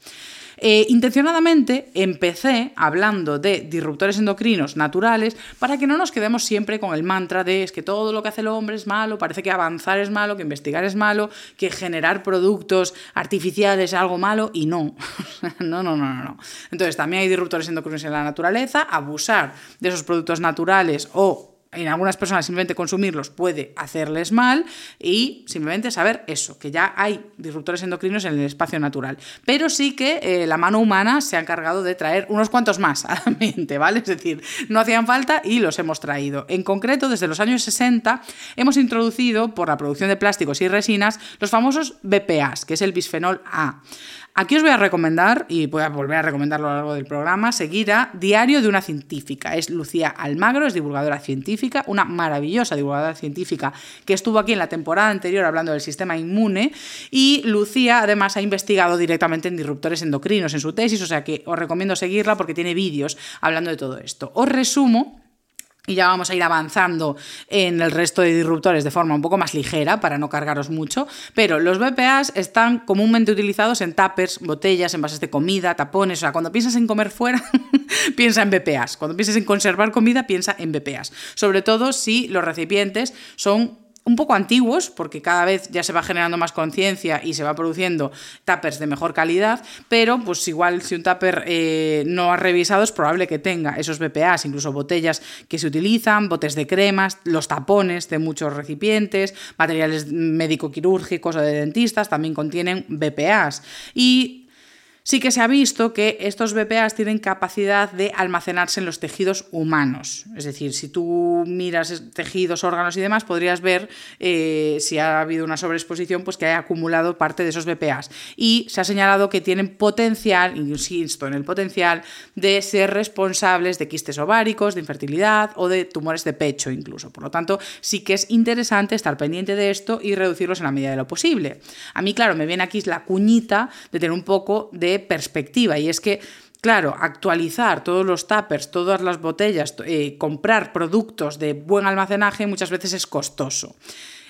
Eh, intencionadamente empecé hablando de disruptores endocrinos naturales para que no nos quedemos siempre con el mantra de es que todo lo que hace el hombre es malo, parece que avanzar es malo, que investigar es malo, que generar productos artificiales es algo malo y no. no, no, no, no. Entonces también hay disruptores endocrinos en la naturaleza, abusar de esos productos naturales o en algunas personas simplemente consumirlos puede hacerles mal y simplemente saber eso, que ya hay disruptores endocrinos en el espacio natural. Pero sí que eh, la mano humana se ha encargado de traer unos cuantos más a la mente, ¿vale? Es decir, no hacían falta y los hemos traído. En concreto, desde los años 60 hemos introducido por la producción de plásticos y resinas los famosos BPAs, que es el bisfenol A. Aquí os voy a recomendar, y voy a volver a recomendarlo a lo largo del programa, seguir a Diario de una Científica. Es Lucía Almagro, es divulgadora científica, una maravillosa divulgadora científica que estuvo aquí en la temporada anterior hablando del sistema inmune. Y Lucía además ha investigado directamente en disruptores endocrinos en su tesis, o sea que os recomiendo seguirla porque tiene vídeos hablando de todo esto. Os resumo y ya vamos a ir avanzando en el resto de disruptores de forma un poco más ligera para no cargaros mucho. Pero los BPAs están comúnmente utilizados en tuppers, botellas, envases de comida, tapones. O sea, cuando piensas en comer fuera, piensa en BPAs. Cuando piensas en conservar comida, piensa en BPAs. Sobre todo si los recipientes son un poco antiguos, porque cada vez ya se va generando más conciencia y se va produciendo tuppers de mejor calidad, pero pues igual si un tupper eh, no ha revisado es probable que tenga esos BPAs, incluso botellas que se utilizan, botes de cremas, los tapones de muchos recipientes, materiales médico-quirúrgicos o de dentistas también contienen BPAs. Y sí que se ha visto que estos BPAs tienen capacidad de almacenarse en los tejidos humanos. Es decir, si tú miras tejidos, órganos y demás, podrías ver eh, si ha habido una sobreexposición, pues que haya acumulado parte de esos BPAs. Y se ha señalado que tienen potencial, insisto en el potencial, de ser responsables de quistes ováricos, de infertilidad o de tumores de pecho incluso. Por lo tanto, sí que es interesante estar pendiente de esto y reducirlos en la medida de lo posible. A mí, claro, me viene aquí la cuñita de tener un poco de perspectiva y es que Claro, actualizar todos los tuppers, todas las botellas, eh, comprar productos de buen almacenaje muchas veces es costoso.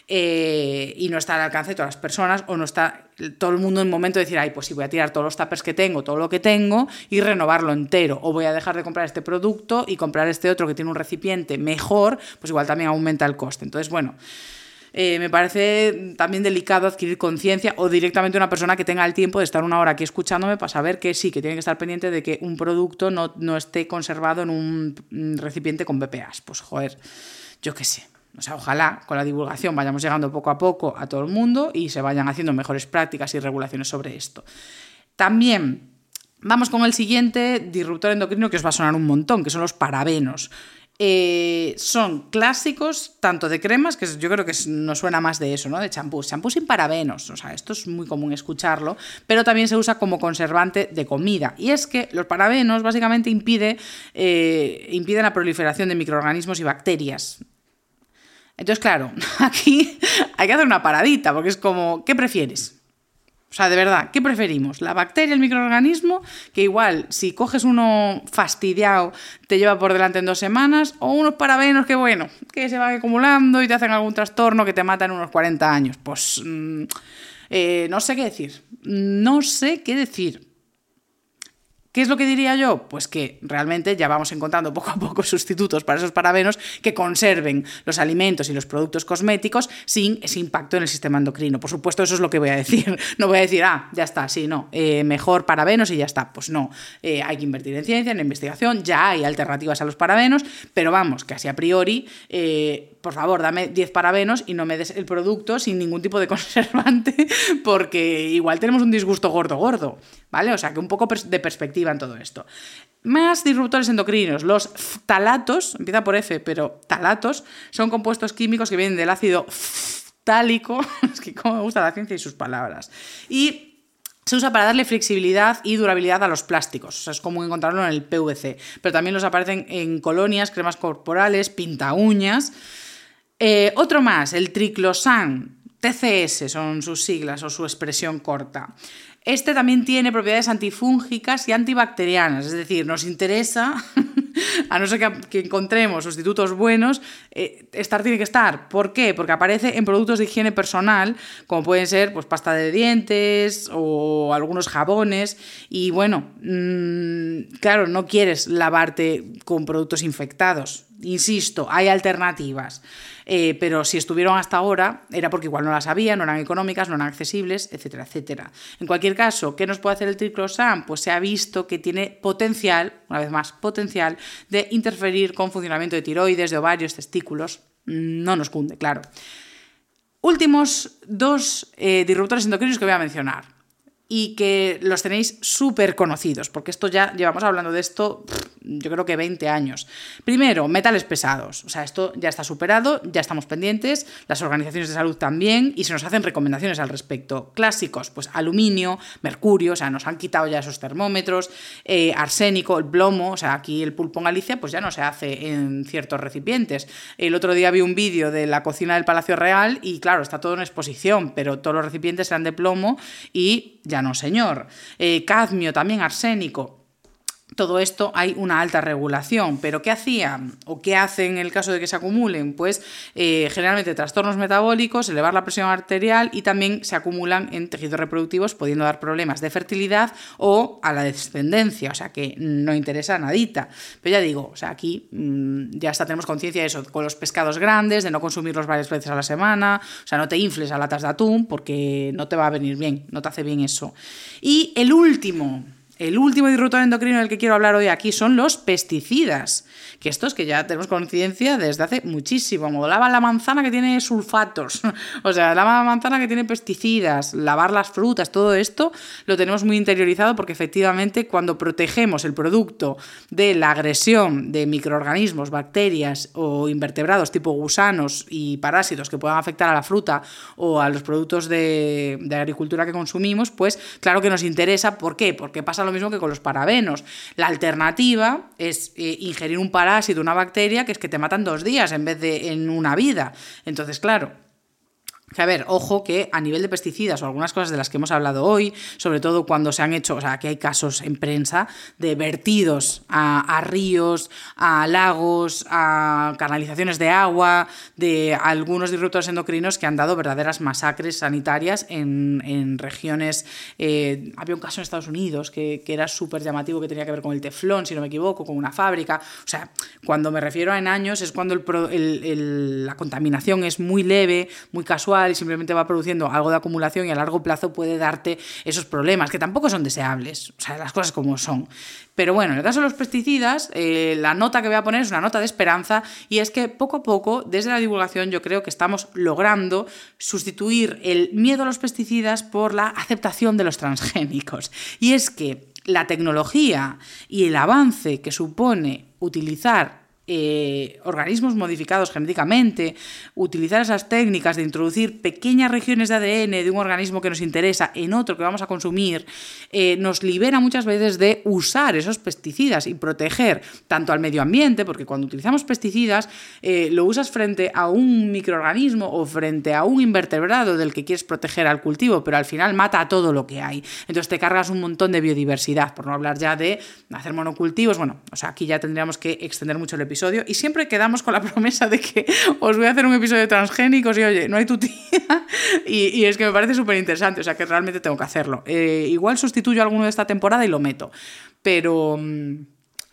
Eh, y no está al alcance de todas las personas o no está todo el mundo en el momento de decir, ay, pues sí, voy a tirar todos los tuppers que tengo, todo lo que tengo y renovarlo entero. O voy a dejar de comprar este producto y comprar este otro que tiene un recipiente mejor, pues igual también aumenta el coste. Entonces, bueno. Eh, me parece también delicado adquirir conciencia o directamente una persona que tenga el tiempo de estar una hora aquí escuchándome para saber que sí, que tiene que estar pendiente de que un producto no, no esté conservado en un recipiente con BPAs. Pues joder, yo qué sé. O sea, ojalá con la divulgación vayamos llegando poco a poco a todo el mundo y se vayan haciendo mejores prácticas y regulaciones sobre esto. También vamos con el siguiente disruptor endocrino que os va a sonar un montón, que son los parabenos. Eh, son clásicos tanto de cremas, que yo creo que nos suena más de eso, ¿no? De champús. Champú sin parabenos, o sea, esto es muy común escucharlo, pero también se usa como conservante de comida. Y es que los parabenos básicamente impide, eh, impiden la proliferación de microorganismos y bacterias. Entonces, claro, aquí hay que hacer una paradita, porque es como, ¿qué prefieres? O sea, de verdad, ¿qué preferimos? ¿La bacteria, el microorganismo? Que igual, si coges uno fastidiado, te lleva por delante en dos semanas, o unos parabenos que, bueno, que se van acumulando y te hacen algún trastorno que te mata en unos 40 años. Pues mm, eh, no sé qué decir. No sé qué decir. ¿Qué es lo que diría yo? Pues que realmente ya vamos encontrando poco a poco sustitutos para esos parabenos que conserven los alimentos y los productos cosméticos sin ese impacto en el sistema endocrino. Por supuesto, eso es lo que voy a decir. No voy a decir, ah, ya está, sí, no, eh, mejor parabenos y ya está. Pues no, eh, hay que invertir en ciencia, en investigación, ya hay alternativas a los parabenos, pero vamos, que así a priori eh, por favor, dame 10 parabenos y no me des el producto sin ningún tipo de conservante, porque igual tenemos un disgusto gordo, gordo, ¿vale? O sea, que un poco de perspectiva en todo esto. Más disruptores endocrinos, losftalatos, empieza por F, pero talatos, son compuestos químicos que vienen del ácido ftálico, es que como me gusta la ciencia y sus palabras, y se usa para darle flexibilidad y durabilidad a los plásticos. O sea, es común encontrarlo en el PVC. Pero también los aparecen en colonias, cremas corporales, pinta uñas. Eh, otro más, el triclosan, TCS son sus siglas o su expresión corta. Este también tiene propiedades antifúngicas y antibacterianas, es decir, nos interesa, a no ser que, encontremos sustitutos buenos, eh, estar tiene que estar. ¿Por qué? Porque aparece en productos de higiene personal, como pueden ser pues, pasta de dientes o algunos jabones. Y bueno, mm, claro, no quieres lavarte con productos infectados. Insisto, hay alternativas. Eh, pero si estuvieron hasta ahora era porque igual no las había, no eran económicas, no eran accesibles, etcétera, etcétera. En cualquier caso, ¿qué nos puede hacer el triclosan? Pues se ha visto que tiene potencial, una vez más, potencial de interferir con funcionamiento de tiroides, de ovarios, testículos. No nos cunde, claro. Últimos dos eh, disruptores endocrinos que voy a mencionar. Y que los tenéis súper conocidos, porque esto ya llevamos hablando de esto, yo creo que 20 años. Primero, metales pesados. O sea, esto ya está superado, ya estamos pendientes, las organizaciones de salud también, y se nos hacen recomendaciones al respecto. Clásicos, pues aluminio, mercurio, o sea, nos han quitado ya esos termómetros, eh, arsénico, el plomo, o sea, aquí el pulpo en Galicia, pues ya no se hace en ciertos recipientes. El otro día vi un vídeo de la cocina del Palacio Real y claro, está todo en exposición, pero todos los recipientes eran de plomo y ya ya no señor, eh, cadmio, también arsénico. Todo esto hay una alta regulación. ¿Pero qué hacían o qué hacen en el caso de que se acumulen? Pues eh, generalmente trastornos metabólicos, elevar la presión arterial y también se acumulan en tejidos reproductivos, pudiendo dar problemas de fertilidad o a la descendencia. O sea que no interesa nadita. Pero ya digo, o sea, aquí mm, ya hasta tenemos conciencia de eso, con los pescados grandes, de no consumirlos varias veces a la semana. O sea, no te infles a latas de atún porque no te va a venir bien, no te hace bien eso. Y el último el último disruptor endocrino del que quiero hablar hoy aquí son los pesticidas, que estos que ya tenemos conciencia desde hace muchísimo, como lavar la manzana que tiene sulfatos, o sea, lava la manzana que tiene pesticidas, lavar las frutas, todo esto lo tenemos muy interiorizado porque efectivamente cuando protegemos el producto de la agresión de microorganismos, bacterias o invertebrados tipo gusanos y parásitos que puedan afectar a la fruta o a los productos de, de agricultura que consumimos, pues claro que nos interesa, ¿por qué? Porque pasa lo mismo que con los parabenos. La alternativa es eh, ingerir un parásito, una bacteria, que es que te matan dos días en vez de en una vida. Entonces, claro, que a ver, ojo que a nivel de pesticidas o algunas cosas de las que hemos hablado hoy, sobre todo cuando se han hecho, o sea, que hay casos en prensa de vertidos a, ríos, a lagos, a canalizaciones de agua, de algunos disruptores endocrinos que han dado verdaderas masacres sanitarias en, regiones. Eh, había un caso en Estados Unidos que, era súper llamativo, que tenía que ver con el teflón, si no me equivoco, con una fábrica. O sea, cuando me refiero a en años es cuando la contaminación es muy leve, muy casual y simplemente va produciendo algo de acumulación y a largo plazo puede darte esos problemas, que tampoco son deseables, o sea, las cosas como son. Pero bueno, en el caso de los pesticidas, eh, la nota que voy a poner es una nota de esperanza y es que poco a poco, desde la divulgación, yo creo que estamos logrando sustituir el miedo a los pesticidas por la aceptación de los transgénicos. Y es que la tecnología y el avance que supone utilizar eh, organismos modificados genéticamente, utilizar esas técnicas de introducir pequeñas regiones de ADN de un organismo que nos interesa en otro que vamos a consumir, eh, nos libera muchas veces de usar esos pesticidas y proteger tanto al medio ambiente, porque cuando utilizamos pesticidas eh, lo usas frente a un microorganismo o frente a un invertebrado del que quieres proteger al cultivo, pero al final mata a todo lo que hay. Entonces te cargas un montón de biodiversidad, por no hablar ya de hacer monocultivos. Bueno, o sea, aquí ya tendríamos que extender mucho el episodio y siempre quedamos con la promesa de que os voy a hacer un episodio de transgénicos y oye, no hay tu tía. y, es que me parece súper interesante, o sea que realmente tengo que hacerlo. Eh, igual sustituyo alguno de esta temporada y lo meto, pero mm,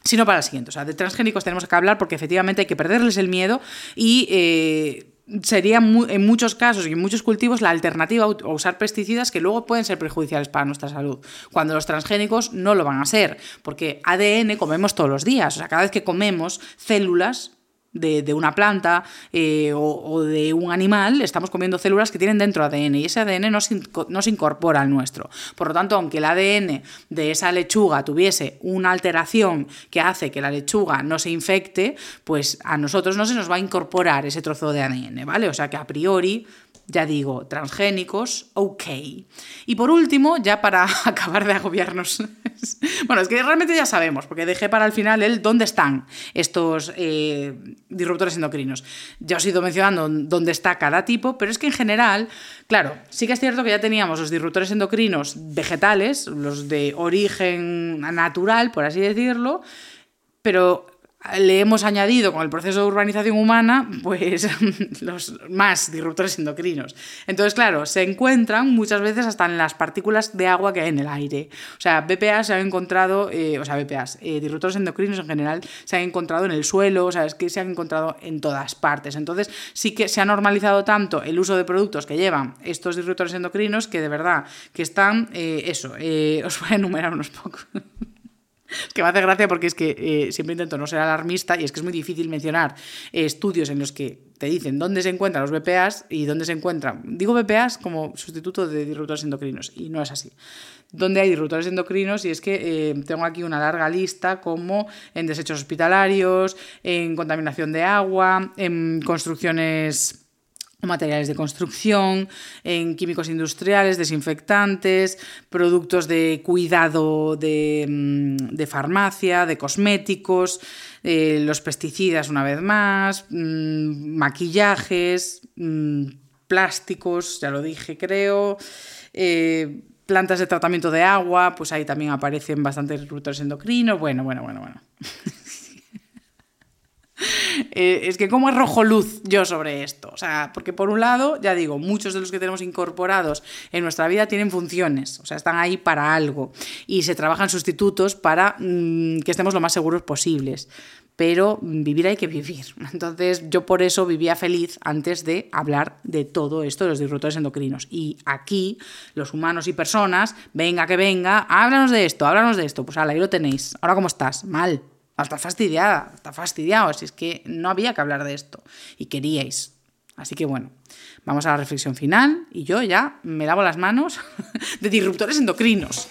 sino para el siguiente. O sea, de transgénicos tenemos que hablar porque efectivamente hay que perderles el miedo y eh, sería en muchos casos y en muchos cultivos la alternativa a usar pesticidas que luego pueden ser perjudiciales para nuestra salud, cuando los transgénicos no lo van a ser, porque ADN comemos todos los días, o sea, cada vez que comemos células de, una planta eh, o, de un animal, estamos comiendo células que tienen dentro ADN y ese ADN no se, no se, incorpora al nuestro. Por lo tanto, aunque el ADN de esa lechuga tuviese una alteración que hace que la lechuga no se infecte, pues a nosotros no se nos va a incorporar ese trozo de ADN, ¿vale? O sea que a priori ya digo, transgénicos, ok. Y por último, ya para acabar de agobiarnos, bueno, es que realmente ya sabemos, porque dejé para el final el dónde están estos eh, disruptores endocrinos. Ya os he ido mencionando dónde está cada tipo, pero es que en general, claro, sí que es cierto que ya teníamos los disruptores endocrinos vegetales, los de origen natural, por así decirlo, pero le hemos añadido con el proceso de urbanización humana, pues los más disruptores endocrinos. Entonces, claro, se encuentran muchas veces hasta en las partículas de agua que hay en el aire. O sea, BPA se han encontrado, eh, o sea, BPAs, eh, disruptores endocrinos en general, se han encontrado en el suelo, o sea, es que se han encontrado en todas partes. Entonces, sí que se ha normalizado tanto el uso de productos que llevan estos disruptores endocrinos que de verdad que están, eh, eso, os voy a enumerar unos pocos. que me hace gracia porque es que eh, siempre intento no ser alarmista y es que es muy difícil mencionar eh, estudios en los que te dicen dónde se encuentran los BPAs y dónde se encuentran. Digo BPAs como sustituto de disruptores endocrinos y no es así. Donde hay disruptores endocrinos y es que eh, tengo aquí una larga lista como en desechos hospitalarios, en contaminación de agua, en construcciones materiales de construcción, en químicos industriales, desinfectantes, productos de cuidado de, mm, farmacia, de cosméticos, eh, los pesticidas una vez más, mm, maquillajes, mm, plásticos, ya lo dije creo, eh, plantas de tratamiento de agua, pues ahí también aparecen bastantes disruptores endocrinos, bueno, bueno, bueno, bueno. Eh, es que cómo arrojo luz yo sobre esto. O sea, porque por un lado, ya digo, muchos de los que tenemos incorporados en nuestra vida tienen funciones, o sea, están ahí para algo y se trabajan sustitutos para mm, que estemos lo más seguros posibles. Pero vivir hay que vivir. Entonces, yo por eso vivía feliz antes de hablar de todo esto de los disruptores endocrinos. Y aquí, los humanos y personas, venga que venga, háblanos de esto, háblanos de esto. Pues ahí lo tenéis. Ahora, ¿cómo estás? Mal está fastidiada, está fastidiado, así es que no había que hablar de esto y queríais. Así que bueno, vamos a la reflexión final y yo ya me lavo las manos de disruptores endocrinos.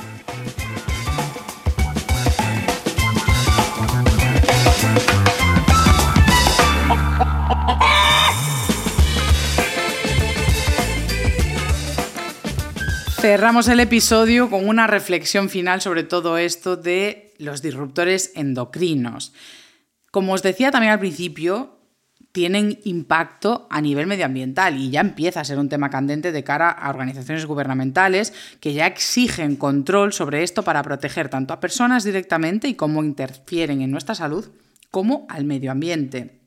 Cerramos el episodio con una reflexión final sobre todo esto de los disruptores endocrinos. Como os decía también al principio, tienen impacto a nivel medioambiental y ya empieza a ser un tema candente de cara a organizaciones gubernamentales que ya exigen control sobre esto para proteger tanto a personas directamente y cómo interfieren en nuestra salud como al medio ambiente.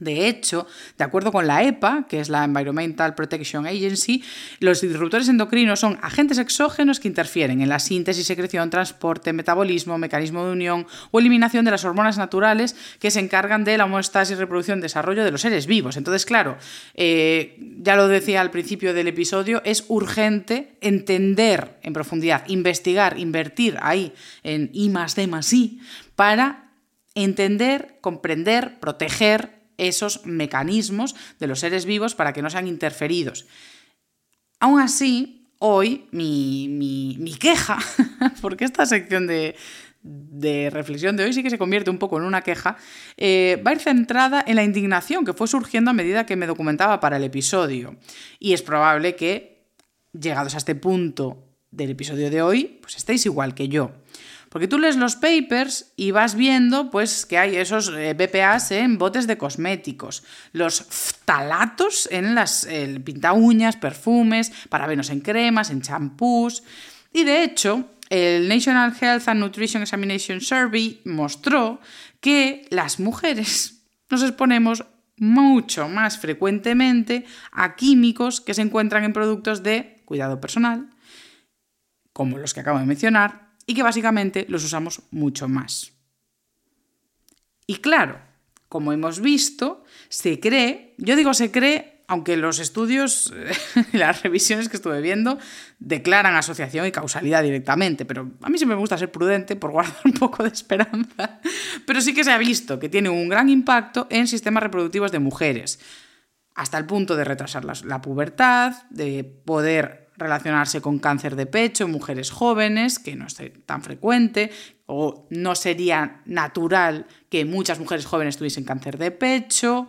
De hecho, de acuerdo con la EPA, que es la Environmental Protection Agency, los disruptores endocrinos son agentes exógenos que interfieren en la síntesis, secreción, transporte, metabolismo, mecanismo de unión o eliminación de las hormonas naturales que se encargan de la homeostasis, reproducción, desarrollo de los seres vivos. Entonces, claro, eh, ya lo decía al principio del episodio, es urgente entender en profundidad, investigar, invertir ahí en I más D más I para entender, comprender, proteger esos mecanismos de los seres vivos para que no sean interferidos. Aún así, hoy mi, queja, porque esta sección de, reflexión de hoy sí que se convierte un poco en una queja, eh, va a ir centrada en la indignación que fue surgiendo a medida que me documentaba para el episodio. Y es probable que, llegados a este punto del episodio de hoy, pues estéis igual que yo. Porque tú lees los papers y vas viendo pues, que hay esos eh, BPAs en botes de cosméticos, los phtalatos en las pinta uñas, perfumes, parabenos en cremas, en champús. Y de hecho, el National Health and Nutrition Examination Survey mostró que las mujeres nos exponemos mucho más frecuentemente a químicos que se encuentran en productos de cuidado personal, como los que acabo de mencionar, y que básicamente los usamos mucho más. Y claro, como hemos visto, se cree, yo digo se cree, aunque los estudios y las revisiones que estuve viendo declaran asociación y causalidad directamente, pero a mí sí me gusta ser prudente por guardar un poco de esperanza, pero sí que se ha visto que tiene un gran impacto en sistemas reproductivos de mujeres, hasta el punto de retrasar la, la pubertad, de poder relacionarse con cáncer de pecho en mujeres jóvenes, que no es tan frecuente, o no sería natural que muchas mujeres jóvenes tuviesen cáncer de pecho,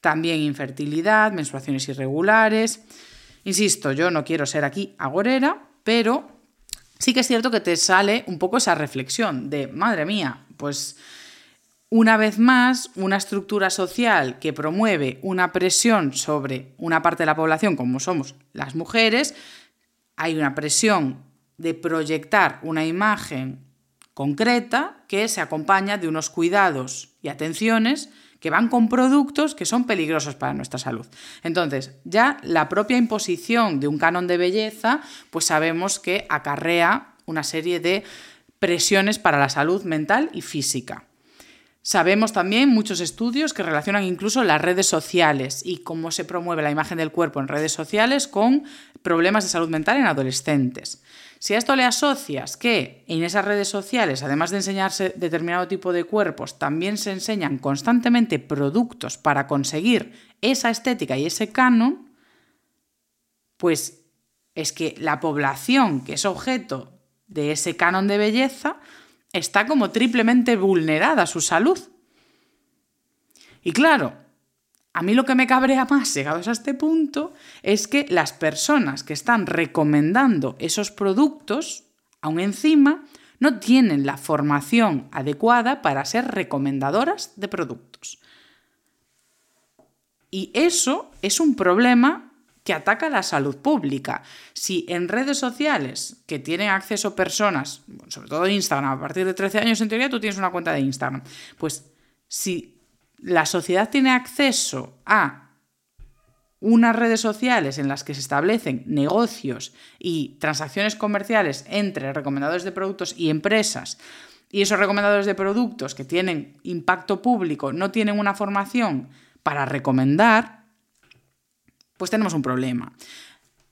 también infertilidad, menstruaciones irregulares. Insisto, yo no quiero ser aquí agorera, pero sí que es cierto que te sale un poco esa reflexión de, madre mía, pues una vez más, una estructura social que promueve una presión sobre una parte de la población, como somos las mujeres, hay una presión de proyectar una imagen concreta que se acompaña de unos cuidados y atenciones que van con productos que son peligrosos para nuestra salud. Entonces, ya la propia imposición de un canon de belleza, pues sabemos que acarrea una serie de presiones para la salud mental y física. Sabemos también muchos estudios que relacionan incluso las redes sociales y cómo se promueve la imagen del cuerpo en redes sociales con problemas de salud mental en adolescentes. Si a esto le asocias que en esas redes sociales, además de enseñarse determinado tipo de cuerpos, también se enseñan constantemente productos para conseguir esa estética y ese canon, pues es que la población que es objeto de ese canon de belleza está como triplemente vulnerada su salud. Y claro, a mí lo que me cabrea más, llegados a este punto, es que las personas que están recomendando esos productos, aún encima, no tienen la formación adecuada para ser recomendadoras de productos. Y eso es un problema que ataca la salud pública. Si en redes sociales que tienen acceso personas, sobre todo Instagram, a partir de 13 años en teoría tú tienes una cuenta de Instagram, pues si la sociedad tiene acceso a unas redes sociales en las que se establecen negocios y transacciones comerciales entre recomendadores de productos y empresas, y esos recomendadores de productos que tienen impacto público no tienen una formación para recomendar, pues tenemos un problema.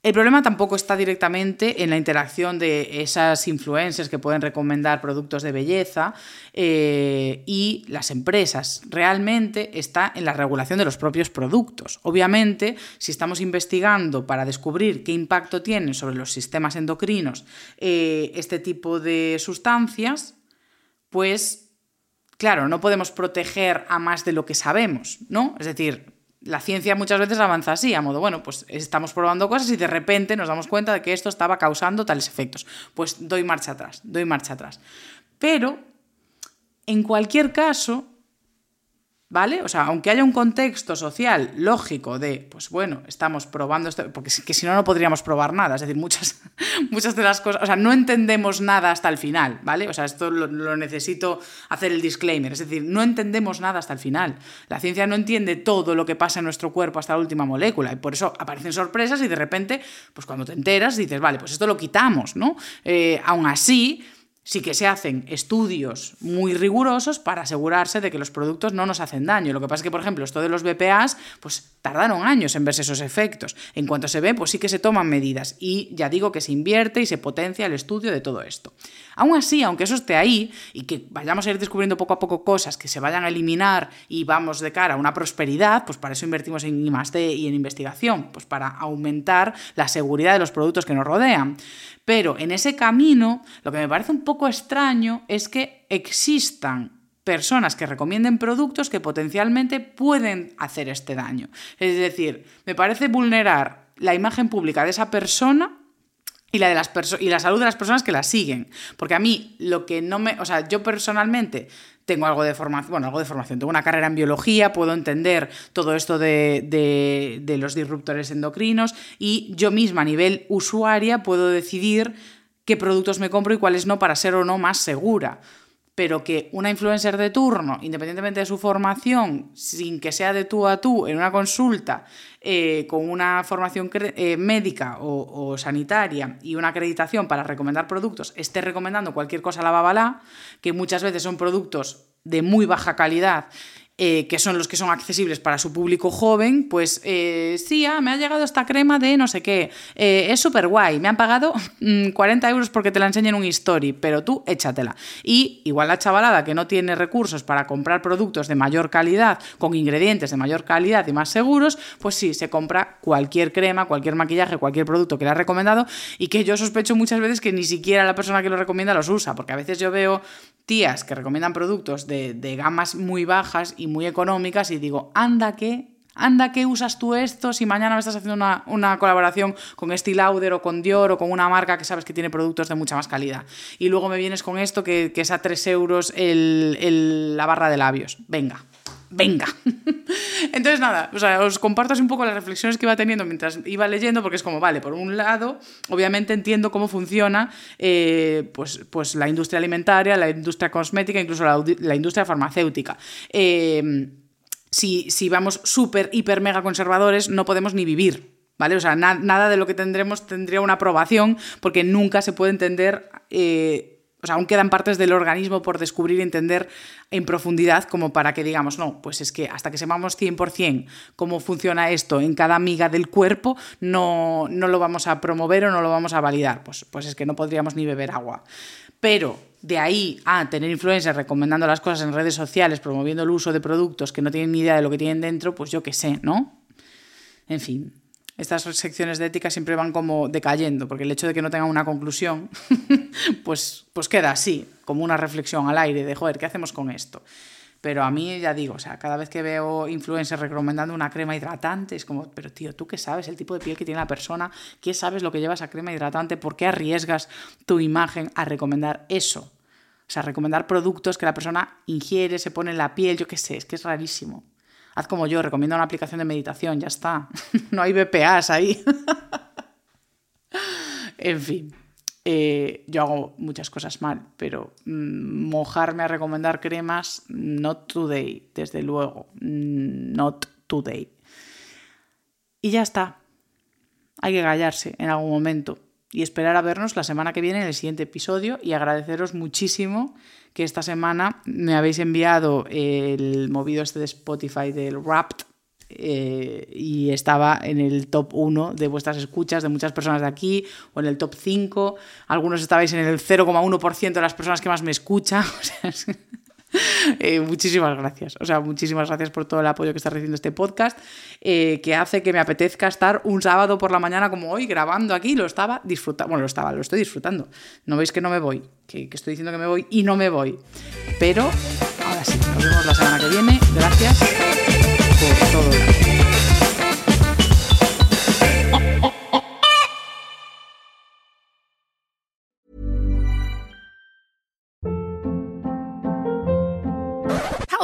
El problema tampoco está directamente en la interacción de esas influencers que pueden recomendar productos de belleza eh, y las empresas. Realmente está en la regulación de los propios productos. Obviamente, si estamos investigando para descubrir qué impacto tienen sobre los sistemas endocrinos eh, este tipo de sustancias, pues claro, no podemos proteger a más de lo que sabemos, ¿no? Es decir, la ciencia muchas veces avanza así, a modo, bueno, pues estamos probando cosas y de repente nos damos cuenta de que esto estaba causando tales efectos. Pues doy marcha atrás, doy marcha atrás. Pero, en cualquier caso, ¿Vale? O sea, aunque haya un contexto social lógico de, pues bueno, estamos probando esto, porque que si no, no podríamos probar nada. Es decir, muchas, muchas de las cosas, o sea, no entendemos nada hasta el final, ¿vale? O sea, esto lo, necesito hacer el disclaimer. Es decir, no entendemos nada hasta el final. La ciencia no entiende todo lo que pasa en nuestro cuerpo hasta la última molécula. Y por eso aparecen sorpresas y de repente, pues cuando te enteras, dices, vale, pues esto lo quitamos, ¿no? Eh, aún así sí que se hacen estudios muy rigurosos para asegurarse de que los productos no nos hacen daño. Lo que pasa es que, por ejemplo, esto de los BPAs, pues tardaron años en verse esos efectos. En cuanto se ve, pues sí que se toman medidas. Y ya digo que se invierte y se potencia el estudio de todo esto. Aún así, aunque eso esté ahí y que vayamos a ir descubriendo poco a poco cosas que se vayan a eliminar y vamos de cara a una prosperidad, pues para eso invertimos en I+D y en investigación, pues para aumentar la seguridad de los productos que nos rodean. Pero en ese camino, lo que me parece un poco extraño es que existan personas que recomienden productos que potencialmente pueden hacer este daño. Es decir, me parece vulnerar la imagen pública de esa persona y la, de las y la salud de las personas que la siguen. Porque a mí lo que no me... O sea, yo personalmente tengo algo de formación, bueno, algo de formación, tengo una carrera en biología, puedo entender todo esto de, los disruptores endocrinos y yo misma a nivel usuaria puedo decidir qué productos me compro y cuáles no para ser o no más segura. Pero que una influencer de turno, independientemente de su formación, sin que sea de tú a tú, en una consulta, eh, con una formación eh, médica o, sanitaria y una acreditación para recomendar productos, esté recomendando cualquier cosa a la babalá, que muchas veces son productos de muy baja calidad eh, que son los que son accesibles para su público joven, pues eh, sí, ah, me ha llegado esta crema de no sé qué, eh, es súper guay, me han pagado 40 mm, euros porque te la enseñan un story, pero tú échatela. Y igual la chavalada que no tiene recursos para comprar productos de mayor calidad, con ingredientes de mayor calidad y más seguros, pues sí, se compra cualquier crema, cualquier maquillaje, cualquier producto que le ha recomendado y que yo sospecho muchas veces que ni siquiera la persona que lo recomienda los usa, porque a veces yo veo tías que recomiendan productos de, gamas muy bajas y muy económicas y digo, anda que, anda que usas tú esto si mañana me estás haciendo una, colaboración con Estee Lauder o con Dior o con una marca que sabes que tiene productos de mucha más calidad. Y luego me vienes con esto que, es a 3 euros la barra de labios. Venga, venga. Entonces, nada, o sea, os comparto un poco las reflexiones que iba teniendo mientras iba leyendo, porque es como, vale, por un lado, obviamente entiendo cómo funciona eh, pues, pues la industria alimentaria, la industria cosmética, incluso la, industria farmacéutica. Eh, si, si, vamos súper, hiper, mega conservadores, no podemos ni vivir. ¿Vale? O sea, nada de lo que tendremos tendría una aprobación porque nunca se puede entender eh, o sea, aún quedan partes del organismo por descubrir y entender en profundidad como para que digamos, no, pues es que hasta que sepamos 100% cómo funciona esto en cada miga del cuerpo, no, no lo vamos a promover o no lo vamos a validar. Pues, pues es que no podríamos ni beber agua. Pero de ahí a tener influencers recomendando las cosas en redes sociales, promoviendo el uso de productos que no tienen ni idea de lo que tienen dentro, pues yo qué sé, ¿no? En fin, estas secciones de ética siempre van como decayendo, porque el hecho de que no tengan una conclusión, pues, pues queda así, como una reflexión al aire de, joder, ¿qué hacemos con esto? Pero a mí ya digo, o sea, cada vez que veo influencers recomendando una crema hidratante, es como, pero tío, ¿tú qué sabes el tipo de piel que tiene la persona? ¿Qué sabes lo que lleva esa crema hidratante? ¿Por qué arriesgas tu imagen a recomendar eso? O sea, recomendar productos que la persona ingiere, se pone en la piel, yo qué sé, es que es rarísimo. Haz como yo, recomiendo una aplicación de meditación, ya está. no hay BPAs ahí. en fin, eh, yo hago muchas cosas mal, pero mm, mojarme a recomendar cremas, not today, desde luego, mm, not today. Y ya está. Hay que callarse en algún momento y esperar a vernos la semana que viene en el siguiente episodio y agradeceros muchísimo que esta semana me habéis enviado el movido este de Spotify del Wrapped eh, y estaba en el top 1 de vuestras escuchas de muchas personas de aquí o en el top 5. Algunos estabais en el 0,1% de las personas que más me escuchan. O sea, Eh, muchísimas gracias. O sea, muchísimas gracias por todo el apoyo que está recibiendo este podcast, eh, que hace que me apetezca estar un sábado por la mañana como hoy grabando aquí. Lo estaba disfrutando. Bueno, lo estaba, lo estoy disfrutando. No veis que no me voy, que, que estoy diciendo que me voy y no me voy. Pero ahora sí, nos vemos la semana que viene. Gracias por todo.